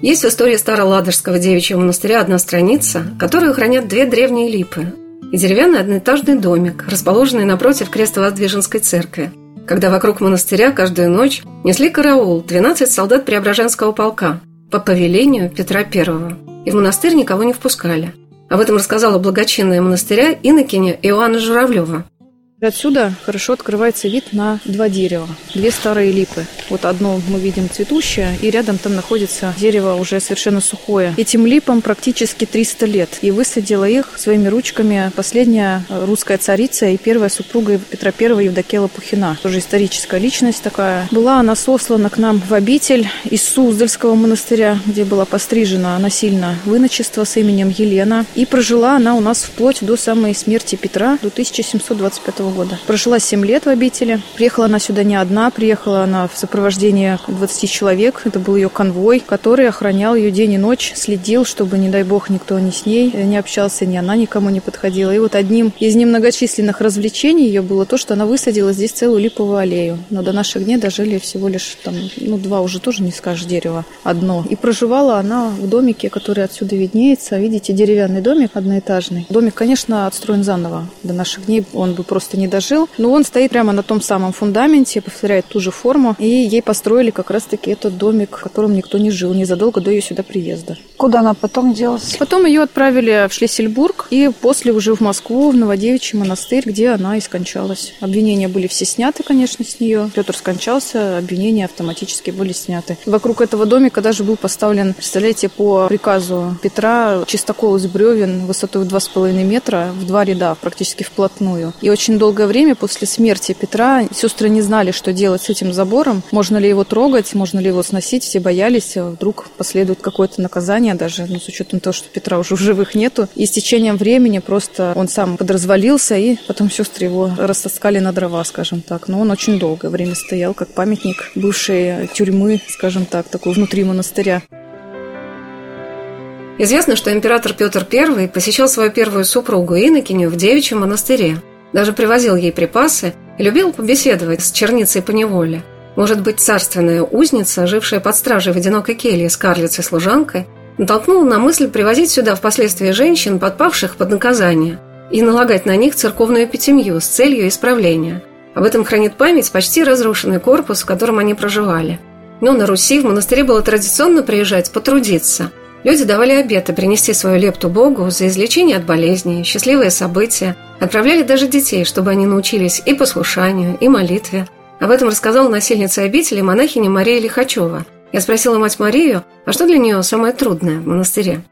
Есть в истории Староладожского девичьего монастыря одна страница, которую хранят две древние липы и деревянный одноэтажный домик, расположенный напротив Крестовоздвиженской церкви. Когда вокруг монастыря каждую ночь несли караул 12 солдат Преображенского полка по повелению Петра I, и в монастырь никого не впускали. Об этом рассказала благочинная монастыря инокиня Иоанна Журавлева – Отсюда хорошо открывается вид на два дерева, две старые липы. Вот одно мы видим цветущее, и рядом там находится дерево уже совершенно сухое. Этим липам практически 300 лет. И высадила их своими ручками последняя русская царица и первая супруга Петра I Евдокия Пухина. Тоже историческая личность такая. Была она сослана к нам в обитель из Суздальского монастыря, где была пострижена насильно выночество с именем Елена. И прожила она у нас вплоть до самой смерти Петра, до 1725 года года. Прожила 7 лет в обители. Приехала она сюда не одна, приехала она в сопровождении 20 человек. Это был ее конвой, который охранял ее день и ночь, следил, чтобы, не дай бог, никто ни с ней не общался, ни она никому не подходила. И вот одним из немногочисленных развлечений ее было то, что она высадила здесь целую липовую аллею. Но до наших дней дожили всего лишь там, ну, два уже тоже не скажешь дерева, одно. И проживала она в домике, который отсюда виднеется. Видите, деревянный домик одноэтажный. Домик, конечно, отстроен заново. До наших дней он бы просто не дожил. Но он стоит прямо на том самом фундаменте, повторяет ту же форму. И ей построили как раз-таки этот домик, в котором никто не жил незадолго до ее сюда приезда. Куда она потом делась? Потом ее отправили в Шлиссельбург и после уже в Москву, в Новодевичий монастырь, где она и скончалась. Обвинения были все сняты, конечно, с нее. Петр скончался, обвинения автоматически были сняты. Вокруг этого домика даже был поставлен, представляете, по приказу Петра чистокол из бревен высотой в 2,5 метра в два ряда, практически вплотную. И очень долгое время после смерти Петра сестры не знали, что делать с этим забором. Можно ли его трогать, можно ли его сносить. Все боялись, а вдруг последует какое-то наказание даже, ну, с учетом того, что Петра уже в живых нету. И с течением времени просто он сам подразвалился, и потом сестры его растаскали на дрова, скажем так. Но он очень долгое время стоял как памятник бывшей тюрьмы, скажем так, такой внутри монастыря. Известно, что император Петр I посещал свою первую супругу Иннокеню в девичьем монастыре. Даже привозил ей припасы и любил побеседовать с черницей по неволе. Может быть, царственная узница, жившая под стражей в одинокой келье с карлицей-служанкой, натолкнула на мысль привозить сюда впоследствии женщин, подпавших под наказание, и налагать на них церковную эпитемию с целью исправления. Об этом хранит память почти разрушенный корпус, в котором они проживали. Но на Руси в монастыре было традиционно приезжать потрудиться – Люди давали обеты принести свою лепту Богу за излечение от болезней, счастливые события, отправляли даже детей, чтобы они научились и послушанию, и молитве. Об этом рассказала насильница обители монахиня Мария Лихачева. Я спросила мать Марию, а что для нее самое трудное в монастыре?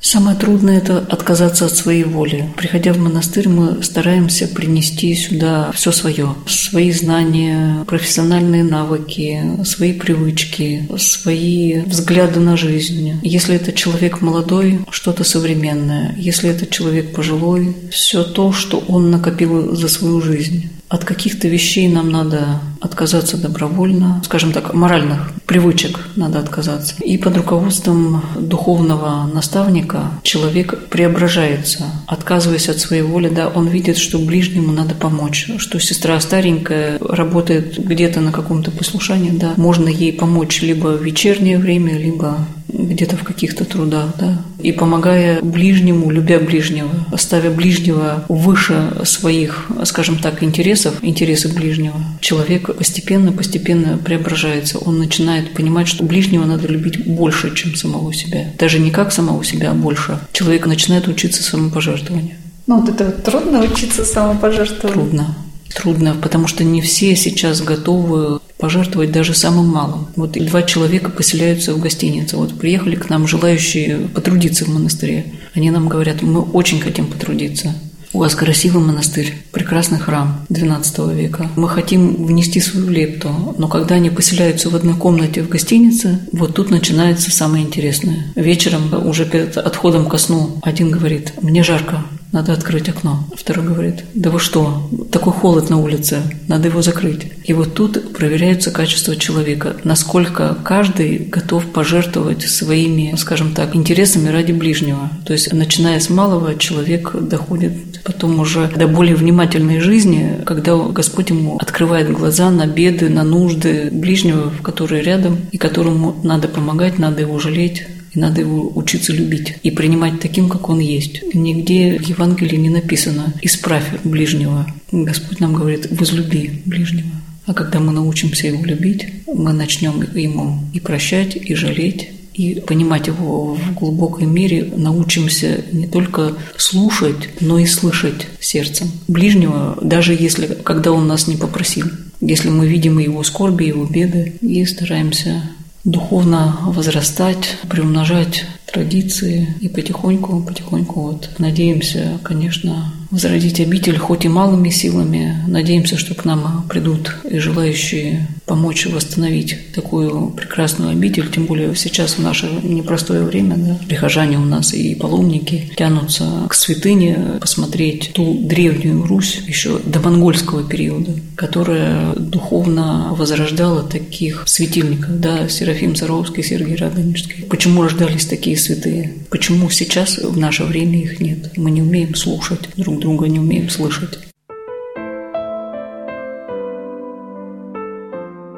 Самое трудное – это отказаться от своей воли. Приходя в монастырь, мы стараемся принести сюда все свое. Свои знания, профессиональные навыки, свои привычки, свои взгляды на жизнь. Если это человек молодой, что-то современное. Если это человек пожилой, все то, что он накопил за свою жизнь. От каких-то вещей нам надо отказаться добровольно, скажем так, моральных привычек надо отказаться. И под руководством духовного наставника человек преображается, отказываясь от своей воли, да, он видит, что ближнему надо помочь, что сестра старенькая работает где-то на каком-то послушании, да, можно ей помочь либо в вечернее время, либо где-то в каких-то трудах, да. И помогая ближнему, любя ближнего, ставя ближнего выше своих, скажем так, интересов, интересов ближнего, человек постепенно-постепенно преображается. Он начинает понимать, что ближнего надо любить больше, чем самого себя. Даже не как самого себя, а больше. Человек начинает учиться самопожертвованию. Ну, вот это вот трудно учиться самопожертвованию. Трудно. Трудно, потому что не все сейчас готовы пожертвовать даже самым малым. Вот и два человека поселяются в гостинице. Вот приехали к нам желающие потрудиться в монастыре. Они нам говорят, мы очень хотим потрудиться. У вас красивый монастырь, прекрасный храм XII века. Мы хотим внести свою лепту, но когда они поселяются в одной комнате в гостинице, вот тут начинается самое интересное. Вечером, уже перед отходом ко сну, один говорит, мне жарко, надо открыть окно. Второй говорит, да вы что, такой холод на улице, надо его закрыть. И вот тут проверяется качество человека, насколько каждый готов пожертвовать своими, скажем так, интересами ради ближнего. То есть, начиная с малого, человек доходит потом уже до более внимательной жизни, когда Господь ему открывает глаза на беды, на нужды ближнего, который рядом, и которому надо помогать, надо его жалеть, и надо его учиться любить и принимать таким, как он есть. Нигде в Евангелии не написано «исправь ближнего». Господь нам говорит «возлюби ближнего». А когда мы научимся его любить, мы начнем ему и прощать, и жалеть, и понимать его в глубокой мере, научимся не только слушать, но и слышать сердцем ближнего, даже если, когда он нас не попросил. Если мы видим его скорби, его беды, и стараемся духовно возрастать, приумножать традиции и потихоньку, потихоньку вот надеемся, конечно, возродить обитель хоть и малыми силами. Надеемся, что к нам придут и желающие помочь восстановить такую прекрасную обитель, тем более сейчас в наше непростое время, да, прихожане у нас и паломники тянутся к святыне, посмотреть ту древнюю Русь еще до монгольского периода, которая духовно возрождала таких светильников, да, Серафим Саровский, Сергей Радонежский. Почему рождались такие святые? Почему сейчас в наше время их нет? Мы не умеем слушать друг друга, не умеем слышать.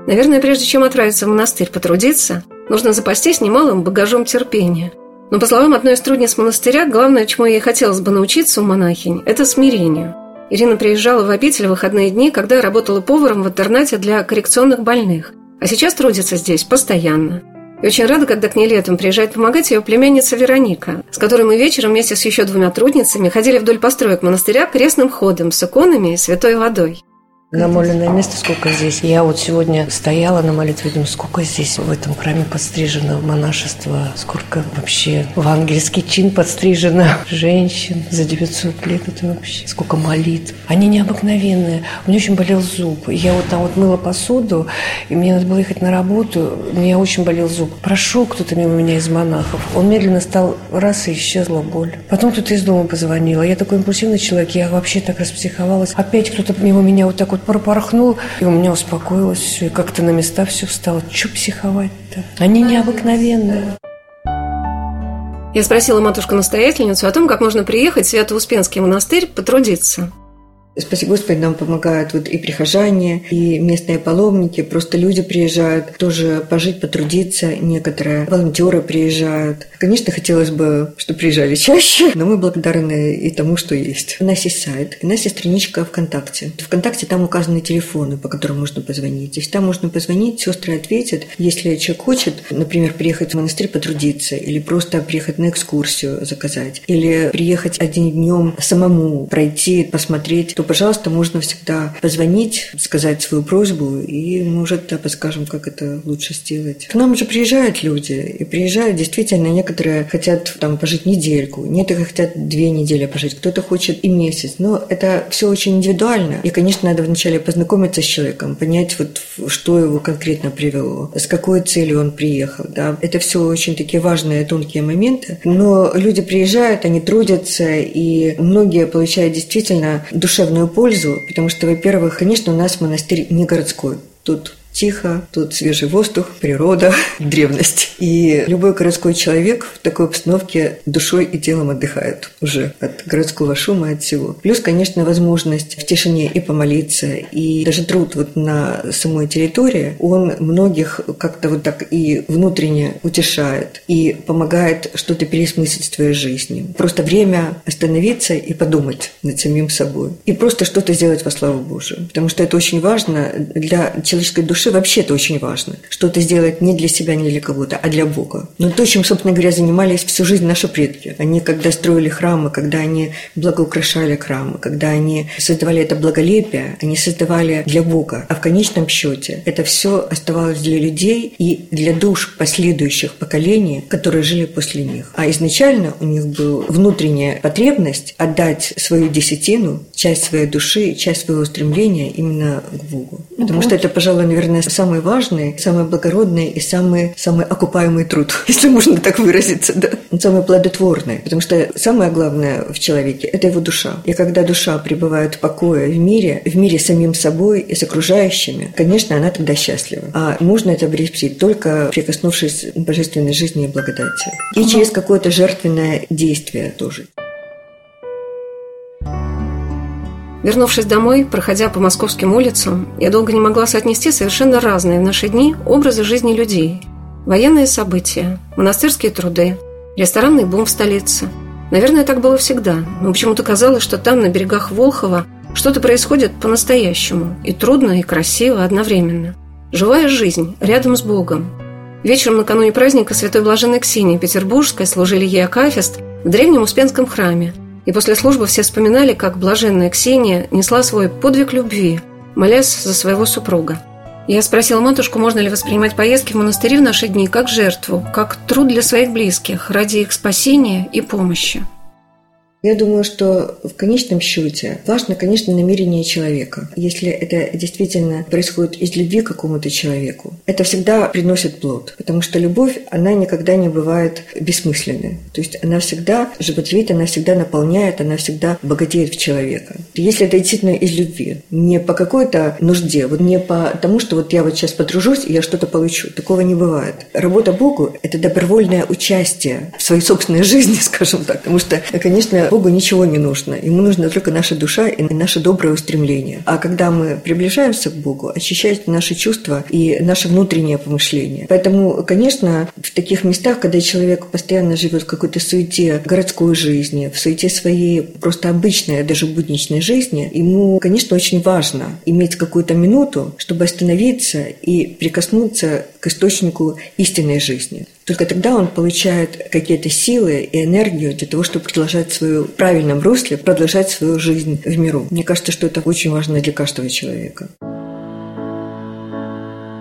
Наверное, прежде чем отправиться в монастырь потрудиться, нужно запастись немалым багажом терпения. Но, по словам одной из трудниц монастыря, главное, чему ей хотелось бы научиться у монахинь, это смирению. Ирина приезжала в обитель в выходные дни, когда работала поваром в интернате для коррекционных больных, а сейчас трудится здесь постоянно. И очень рада, когда к ней летом приезжает помогать ее племянница Вероника, с которой мы вечером вместе с еще двумя трудницами ходили вдоль построек монастыря крестным ходом с иконами и святой водой. Намоленное место сколько здесь. Я вот сегодня стояла на молитве, думаю, сколько здесь в этом храме подстрижено монашество, сколько вообще в ангельский чин подстрижено женщин за 900 лет. Это вообще сколько молитв. Они необыкновенные. У меня очень болел зуб. Я вот там вот мыла посуду, и мне надо было ехать на работу. У меня очень болел зуб. Прошел кто-то мимо меня из монахов. Он медленно стал раз, и исчезла боль. Потом кто-то из дома позвонил. Я такой импульсивный человек, я вообще так распсиховалась. Опять кто-то мимо меня вот так вот пропорхнул, и у меня успокоилось все, и как-то на места все встало. Че психовать-то? Они необыкновенные. Я спросила матушку-настоятельницу о том, как можно приехать в Свято-Успенский монастырь потрудиться. Спаси Господи, нам помогают вот и прихожане, и местные паломники, просто люди приезжают тоже пожить, потрудиться, некоторые волонтеры приезжают. Конечно, хотелось бы, чтобы приезжали чаще, но мы благодарны и тому, что есть. У нас есть сайт, у нас есть страничка ВКонтакте. ВКонтакте там указаны телефоны, по которым можно позвонить. Есть там можно позвонить, сестры ответят. Если человек хочет, например, приехать в монастырь потрудиться, или просто приехать на экскурсию заказать, или приехать одним днем самому пройти, посмотреть, то пожалуйста, можно всегда позвонить, сказать свою просьбу, и мы уже тогда подскажем, как это лучше сделать. К нам же приезжают люди, и приезжают действительно, некоторые хотят там пожить недельку, некоторые хотят две недели пожить, кто-то хочет и месяц. Но это все очень индивидуально. И, конечно, надо вначале познакомиться с человеком, понять, вот, что его конкретно привело, с какой целью он приехал. Да? Это все очень такие важные, тонкие моменты. Но люди приезжают, они трудятся, и многие получают действительно душевную огромную пользу, потому что, во-первых, конечно, у нас монастырь не городской. Тут тихо, тут свежий воздух, природа, древность. И любой городской человек в такой обстановке душой и телом отдыхает уже от городского шума, от всего. Плюс, конечно, возможность в тишине и помолиться, и даже труд вот на самой территории, он многих как-то вот так и внутренне утешает, и помогает что-то пересмыслить в своей жизни. Просто время остановиться и подумать над самим собой. И просто что-то сделать во славу Божию. Потому что это очень важно для человеческой души, душе вообще это очень важно. Что-то сделать не для себя, не для кого-то, а для Бога. Но то, чем, собственно говоря, занимались всю жизнь наши предки. Они, когда строили храмы, когда они благоукрашали храмы, когда они создавали это благолепие, они создавали для Бога. А в конечном счете это все оставалось для людей и для душ последующих поколений, которые жили после них. А изначально у них была внутренняя потребность отдать свою десятину, часть своей души, часть своего стремления именно к Богу. Потому что это, пожалуй, наверное, наверное, самый важный, самый благородный и самый, самый окупаемый труд, если можно так выразиться, да. Он самый плодотворный, потому что самое главное в человеке – это его душа. И когда душа пребывает в покое в мире, в мире самим собой и с окружающими, конечно, она тогда счастлива. А можно это обрести только прикоснувшись к божественной жизни и благодати. И через какое-то жертвенное действие тоже. Вернувшись домой, проходя по московским улицам, я долго не могла соотнести совершенно разные в наши дни образы жизни людей. Военные события, монастырские труды, ресторанный бум в столице. Наверное, так было всегда, но почему-то казалось, что там, на берегах Волхова, что-то происходит по-настоящему, и трудно, и красиво одновременно. Живая жизнь, рядом с Богом. Вечером накануне праздника Святой Блаженной Ксении Петербургской служили ей акафист в древнем Успенском храме – и после службы все вспоминали, как блаженная Ксения несла свой подвиг любви, молясь за своего супруга. Я спросила матушку, можно ли воспринимать поездки в монастыри в наши дни как жертву, как труд для своих близких, ради их спасения и помощи. Я думаю, что в конечном счете важно, конечно, намерение человека. Если это действительно происходит из любви к какому-то человеку, это всегда приносит плод, потому что любовь, она никогда не бывает бессмысленной. То есть она всегда животворит, она всегда наполняет, она всегда богатеет в человека. Если это действительно из любви, не по какой-то нужде, вот не по тому, что вот я вот сейчас подружусь, и я что-то получу. Такого не бывает. Работа Богу – это добровольное участие в своей собственной жизни, скажем так. Потому что, конечно, Богу ничего не нужно. Ему нужна только наша душа и наше доброе устремление. А когда мы приближаемся к Богу, очищаются наши чувства и наше внутреннее помышление. Поэтому, конечно, в таких местах, когда человек постоянно живет в какой-то суете городской жизни, в суете своей просто обычной, даже будничной жизни, ему, конечно, очень важно иметь какую-то минуту, чтобы остановиться и прикоснуться к источнику истинной жизни. Только тогда он получает какие-то силы и энергию для того, чтобы продолжать свою в правильном русле, продолжать свою жизнь в миру. Мне кажется, что это очень важно для каждого человека.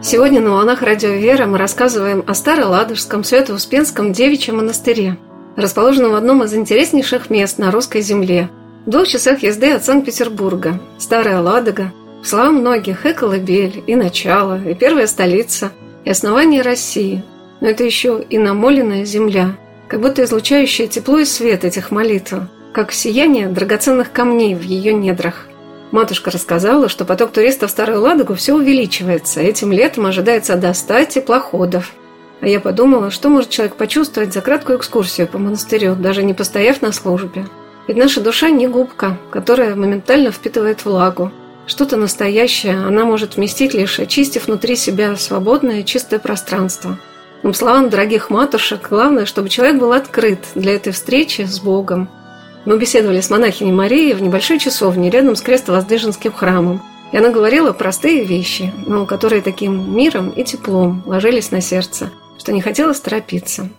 Сегодня на «Волнах Радио Вера» мы рассказываем о Староладожском Свято-Успенском девичьем монастыре, расположенном в одном из интереснейших мест на русской земле, в двух часах езды от Санкт-Петербурга. Старая Ладога, в словам многих, и колыбель, и начало, и первая столица, и основание России. Но это еще и намоленная земля, как будто излучающая тепло и свет этих молитв, как сияние драгоценных камней в ее недрах. Матушка рассказала, что поток туристов в Старую Ладогу все увеличивается. Этим летом ожидается до 100 теплоходов. А я подумала, что может человек почувствовать за краткую экскурсию по монастырю, даже не постояв на службе. Ведь наша душа не губка, которая моментально впитывает влагу. Что-то настоящее она может вместить лишь очистив внутри себя свободное чистое пространство. По словам дорогих матушек, главное, чтобы человек был открыт для этой встречи с Богом, мы беседовали с монахиней Марией в небольшой часовне рядом с Крестовоздвиженским храмом. И она говорила простые вещи, но которые таким миром и теплом ложились на сердце, что не хотелось торопиться.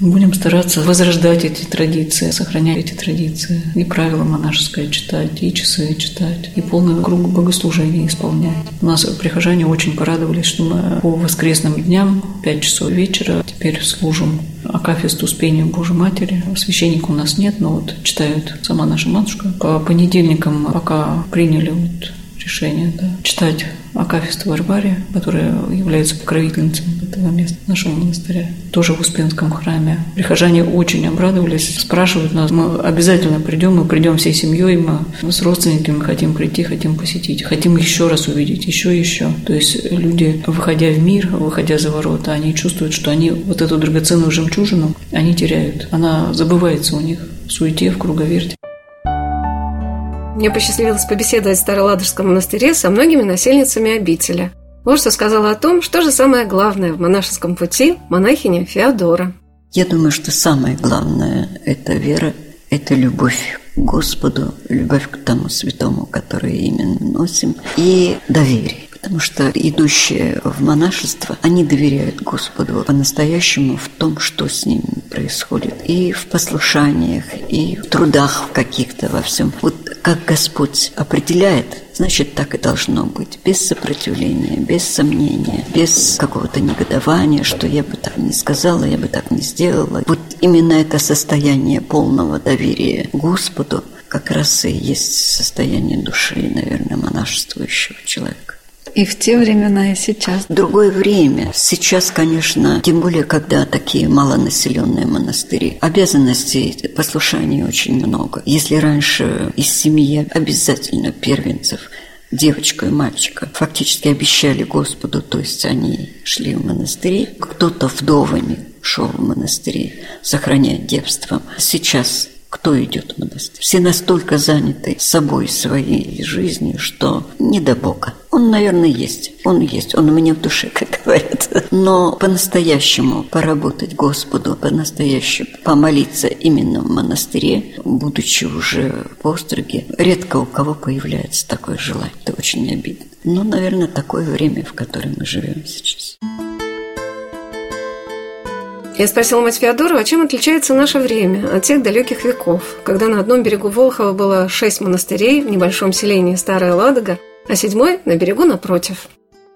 Будем стараться возрождать эти традиции, сохранять эти традиции. И правила монашеское читать, и часы читать, и полный круг богослужения исполнять. У нас прихожане очень порадовались, что мы по воскресным дням, 5 часов вечера, теперь служим Акафисту Успению Божьей Матери. Священника у нас нет, но вот читают сама наша матушка. По понедельникам пока приняли вот решение да, читать Акафисту Варваре, которая является покровительницей этого места, нашего монастыря, тоже в Успенском храме. Прихожане очень обрадовались, спрашивают нас, мы обязательно придем, мы придем всей семьей, мы с родственниками хотим прийти, хотим посетить, хотим еще раз увидеть, еще и еще. То есть люди, выходя в мир, выходя за ворота, они чувствуют, что они вот эту драгоценную жемчужину, они теряют. Она забывается у них в суете, в круговерте. Мне посчастливилось побеседовать в Староладожском монастыре со многими насельницами обители. Вот что сказала о том, что же самое главное в монашеском пути монахиня Феодора. Я думаю, что самое главное – это вера, это любовь к Господу, любовь к тому святому, который именно носим, и доверие. Потому что идущие в монашество, они доверяют Господу по-настоящему в том, что с ним происходит. И в послушаниях, и в трудах каких-то во всем. Вот как Господь определяет, значит, так и должно быть. Без сопротивления, без сомнения, без какого-то негодования, что я бы так не сказала, я бы так не сделала. Вот именно это состояние полного доверия Господу как раз и есть состояние души, наверное, монашествующего человека. И в те времена, и сейчас. Другое время. Сейчас, конечно, тем более, когда такие малонаселенные монастыри, обязанностей послушания очень много. Если раньше из семьи обязательно первенцев девочка и мальчика фактически обещали Господу, то есть они шли в монастыри, кто-то вдовами шел в монастыри, сохранять девством. Сейчас кто идет в монастырь. Все настолько заняты собой, своей жизнью, что не до Бога. Он, наверное, есть. Он есть. Он у меня в душе, как говорят. Но по-настоящему поработать Господу, по-настоящему помолиться именно в монастыре, будучи уже в остроге, редко у кого появляется такое желание. Это очень обидно. Но, наверное, такое время, в котором мы живем сейчас. Я спросила мать Феодорова, чем отличается наше время от тех далеких веков, когда на одном берегу Волхова было шесть монастырей в небольшом селении Старая Ладога, а седьмой на берегу напротив.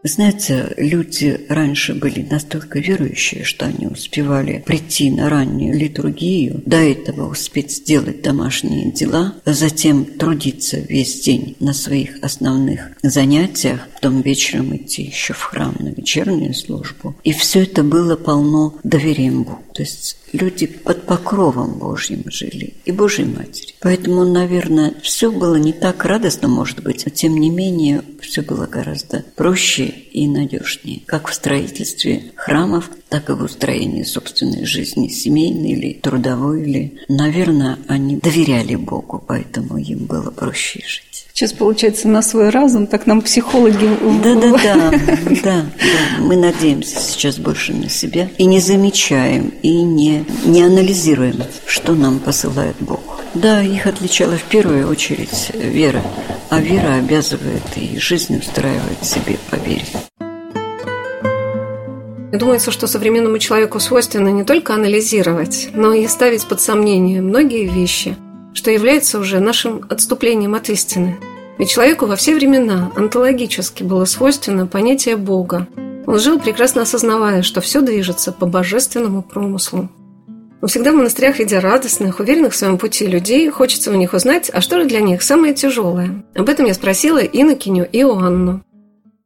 Знаете, люди раньше были настолько верующие, что они успевали прийти на раннюю литургию, до этого успеть сделать домашние дела, а затем трудиться весь день на своих основных занятиях, потом вечером идти еще в храм на вечернюю службу. И все это было полно доверием Богу. То есть люди под покровом Божьим жили и Божьей Матери. Поэтому, наверное, все было не так радостно, может быть, но тем не менее все было гораздо проще и надежнее, как в строительстве храмов, так и в устроении собственной жизни, семейной или трудовой, или, наверное, они доверяли Богу, поэтому им было проще жить. Сейчас, получается, на свой разум, так нам психологи... Да-да-да, да, да. Мы надеемся сейчас больше на себя и не замечаем, и не, не анализируем, что нам посылает Бог. Да, их отличала в первую очередь вера, а вера обязывает и жизнь устраивает себе по вере. Думается, что современному человеку свойственно не только анализировать, но и ставить под сомнение многие вещи – что является уже нашим отступлением от истины. Ведь человеку во все времена онтологически было свойственно понятие Бога. Он жил, прекрасно осознавая, что все движется по божественному промыслу. Но всегда в монастырях, видя радостных, уверенных в своем пути людей, хочется у них узнать, а что же для них самое тяжелое. Об этом я спросила Инокиню Иоанну.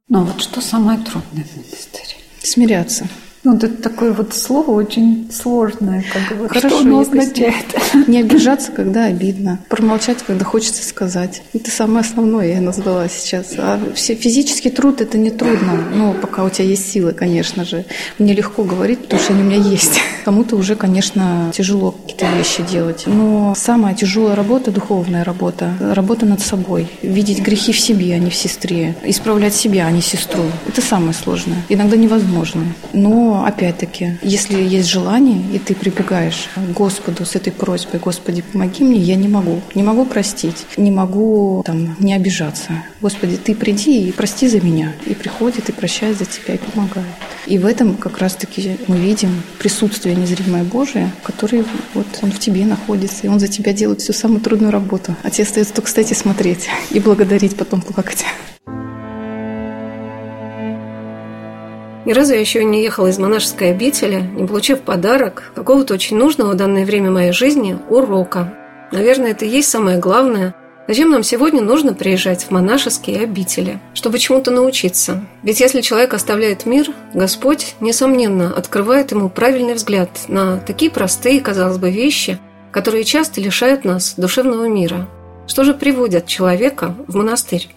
Ну вот что самое трудное в монастыре? Смиряться. Ну, вот это такое вот слово очень сложное, как бы. Хорошо, что оно означает? Не обижаться, когда обидно. Промолчать, когда хочется сказать. Это самое основное я назвала сейчас. А все физический труд это не трудно. Ну, пока у тебя есть силы, конечно же. Мне легко говорить, потому что они у меня есть. Кому-то уже, конечно, тяжело какие-то вещи делать. Но самая тяжелая работа духовная работа. Работа над собой. Видеть грехи в себе, а не в сестре. Исправлять себя, а не сестру. Это самое сложное. Иногда невозможно. Но опять-таки, если есть желание, и ты прибегаешь к Господу с этой просьбой, Господи, помоги мне, я не могу. Не могу простить, не могу там не обижаться. Господи, ты приди и прости за меня. И приходит, и прощает за тебя, и помогает. И в этом как раз-таки мы видим присутствие незримое Божие, который вот он в тебе находится, и он за тебя делает всю самую трудную работу. А тебе остается только, кстати, смотреть и благодарить, потом плакать. Ни разу я еще не ехала из монашеской обители, не получив подарок какого-то очень нужного в данное время моей жизни урока. Наверное, это и есть самое главное. Зачем нам сегодня нужно приезжать в монашеские обители? Чтобы чему-то научиться. Ведь если человек оставляет мир, Господь, несомненно, открывает ему правильный взгляд на такие простые, казалось бы, вещи, которые часто лишают нас душевного мира. Что же приводит человека в монастырь?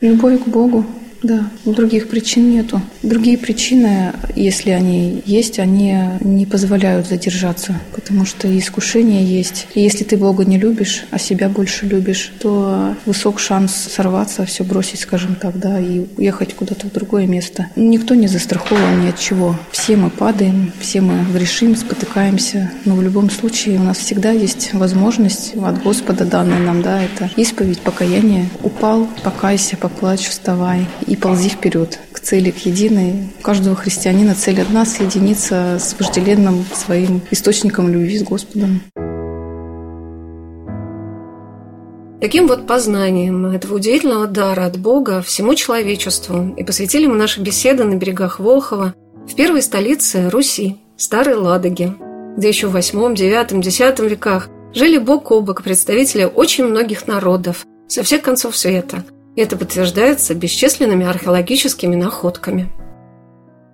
Любовь к Богу, да, других причин нету. Другие причины, если они есть, они не позволяют задержаться, потому что искушение есть. И если ты Бога не любишь, а себя больше любишь, то высок шанс сорваться, все бросить, скажем так, да, и уехать куда-то в другое место. Никто не застрахован ни от чего. Все мы падаем, все мы грешим, спотыкаемся, но в любом случае у нас всегда есть возможность от Господа данная нам, да, это исповедь, покаяние. Упал, покайся, поплачь, вставай ползи вперед к цели, к единой. У каждого христианина цель одна – соединиться с вожделенным своим источником любви с Господом. Таким вот познанием этого удивительного дара от Бога всему человечеству и посвятили мы наши беседы на берегах Волхова в первой столице Руси, Старой Ладоге, где еще в восьмом, девятом, десятом веках жили бок о бок представители очень многих народов со всех концов света – это подтверждается бесчисленными археологическими находками.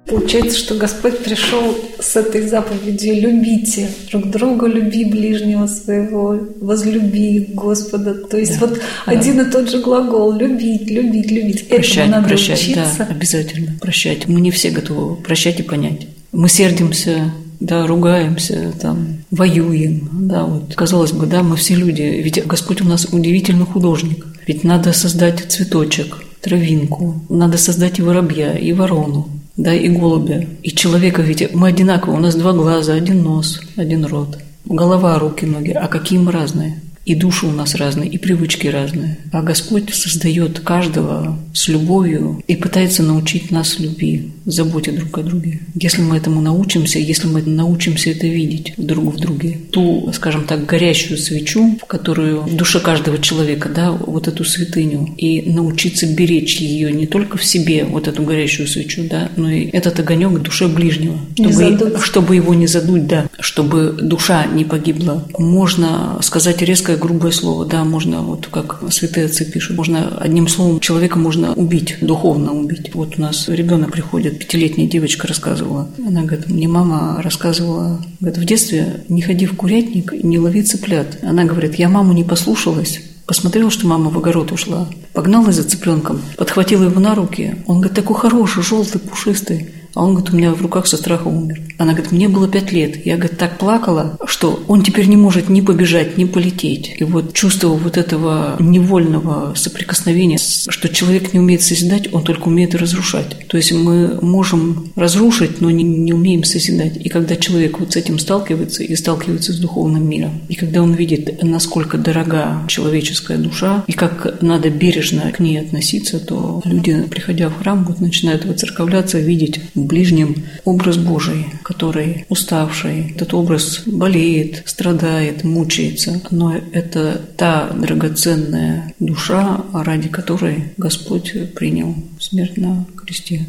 Получается, что Господь пришел с этой заповедью «любите друг друга, люби ближнего своего, возлюби Господа». То есть да, вот да. один и тот же глагол «любить, любить, любить». Прощать, Этому надо прощать, учиться. да, обязательно прощать. Мы не все готовы прощать и понять. Мы сердимся, да, ругаемся, там, воюем, да, вот, казалось бы, да, мы все люди, ведь Господь у нас удивительный художник, ведь надо создать цветочек, травинку, надо создать и воробья, и ворону, да, и голубя, и человека, ведь мы одинаковые, у нас два глаза, один нос, один рот, голова, руки, ноги, а какие мы разные – и души у нас разные, и привычки разные. А Господь создает каждого с любовью и пытается научить нас любви, заботе друг о друге. Если мы этому научимся, если мы научимся это видеть друг в друге, ту, скажем так, горящую свечу, в которую в душе каждого человека, да, вот эту святыню, и научиться беречь ее не только в себе, вот эту горящую свечу, да, но и этот огонек в душе ближнего, чтобы, чтобы его не задуть, да. чтобы душа не погибла. Можно сказать резкое, грубое слово, да, можно, вот как святые отцы пишут, можно одним словом человека можно убить, духовно убить. Вот у нас ребенок приходит, пятилетняя девочка рассказывала. Она говорит, мне мама рассказывала, говорит, в детстве не ходи в курятник и не лови цыплят. Она говорит, я маму не послушалась, Посмотрела, что мама в огород ушла. Погналась за цыпленком, подхватила его на руки. Он говорит, такой хороший, желтый, пушистый. А он говорит, у меня в руках со страха умер. Она говорит, мне было пять лет. Я, говорит, так плакала, что он теперь не может ни побежать, ни полететь. И вот чувство вот этого невольного соприкосновения, что человек не умеет созидать, он только умеет разрушать. То есть мы можем разрушить, но не, не умеем созидать. И когда человек вот с этим сталкивается и сталкивается с духовным миром, и когда он видит, насколько дорога человеческая душа, и как надо бережно к ней относиться, то люди, приходя в храм, вот начинают воцерковляться, видеть ближнем образ Божий, который уставший, этот образ болеет, страдает, мучается. Но это та драгоценная душа, ради которой Господь принял смерть на кресте.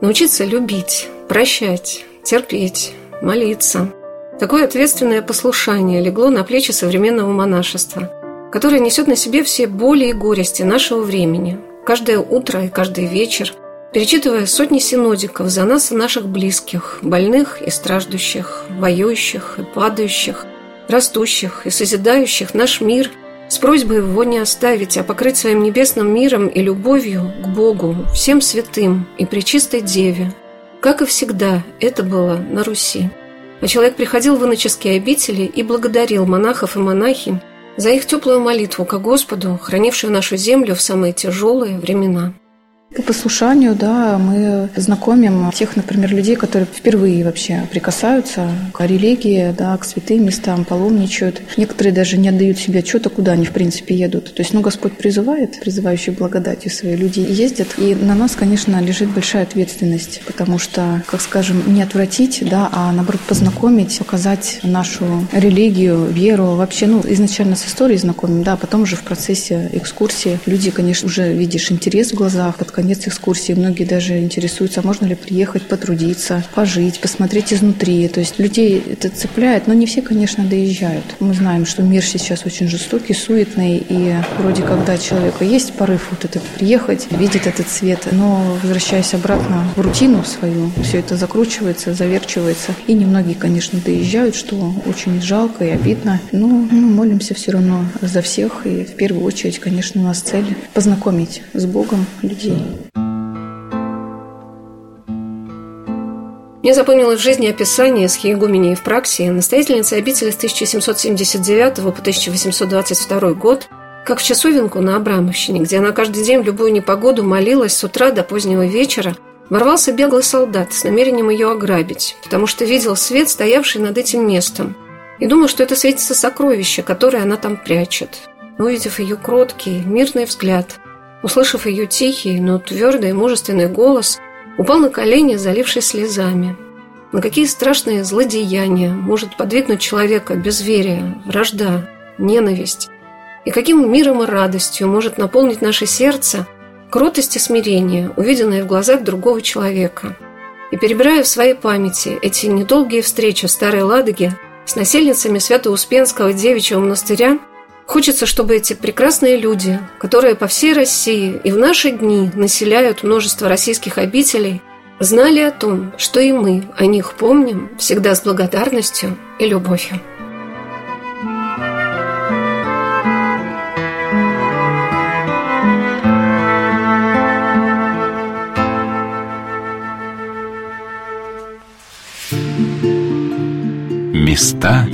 Научиться любить, прощать, терпеть, молиться. Такое ответственное послушание легло на плечи современного монашества, которое несет на себе все боли и горести нашего времени. Каждое утро и каждый вечер – перечитывая сотни синодиков за нас и наших близких, больных и страждущих, воюющих и падающих, растущих и созидающих наш мир с просьбой его не оставить, а покрыть своим небесным миром и любовью к Богу, всем святым и пречистой Деве, как и всегда это было на Руси. А человек приходил в иноческие обители и благодарил монахов и монахинь за их теплую молитву к Господу, хранившую нашу землю в самые тяжелые времена. По послушанию, да, мы знакомим тех, например, людей, которые впервые вообще прикасаются к религии, да, к святым местам, паломничают. Некоторые даже не отдают себе отчета, куда они, в принципе, едут. То есть, ну, Господь призывает, призывающий благодатью свои люди ездят. И на нас, конечно, лежит большая ответственность, потому что, как скажем, не отвратить, да, а наоборот познакомить, показать нашу религию, веру, вообще, ну, изначально с историей знакомим, да, а потом уже в процессе экскурсии люди, конечно, уже видишь интерес в глазах, под конец экскурсии многие даже интересуются, а можно ли приехать потрудиться, пожить, посмотреть изнутри. То есть людей это цепляет, но не все, конечно, доезжают. Мы знаем, что мир сейчас очень жестокий, суетный, и вроде когда человека есть порыв вот этот приехать, видеть этот свет, но возвращаясь обратно в рутину свою, все это закручивается, заверчивается. И немногие, конечно, доезжают, что очень жалко и обидно. Но мы молимся все равно за всех, и в первую очередь, конечно, у нас цель познакомить с Богом людей. Мне запомнилось в жизни описание с Хиегуменей в Праксии, настоятельницы обители с 1779 по 1822 год, как в часовенку на Абрамовщине, где она каждый день в любую непогоду молилась с утра до позднего вечера, ворвался беглый солдат с намерением ее ограбить, потому что видел свет, стоявший над этим местом, и думал, что это светится сокровище, которое она там прячет. Увидев ее кроткий, мирный взгляд – Услышав ее тихий, но твердый мужественный голос, упал на колени, залившись слезами. На какие страшные злодеяния может подвигнуть человека безверие, вражда, ненависть? И каким миром и радостью может наполнить наше сердце кротость и смирение, увиденное в глазах другого человека? И перебирая в своей памяти эти недолгие встречи в Старой Ладоге с насельницами Свято-Успенского девичьего монастыря, Хочется, чтобы эти прекрасные люди, которые по всей России и в наши дни населяют множество российских обителей, знали о том, что и мы о них помним всегда с благодарностью и любовью. Места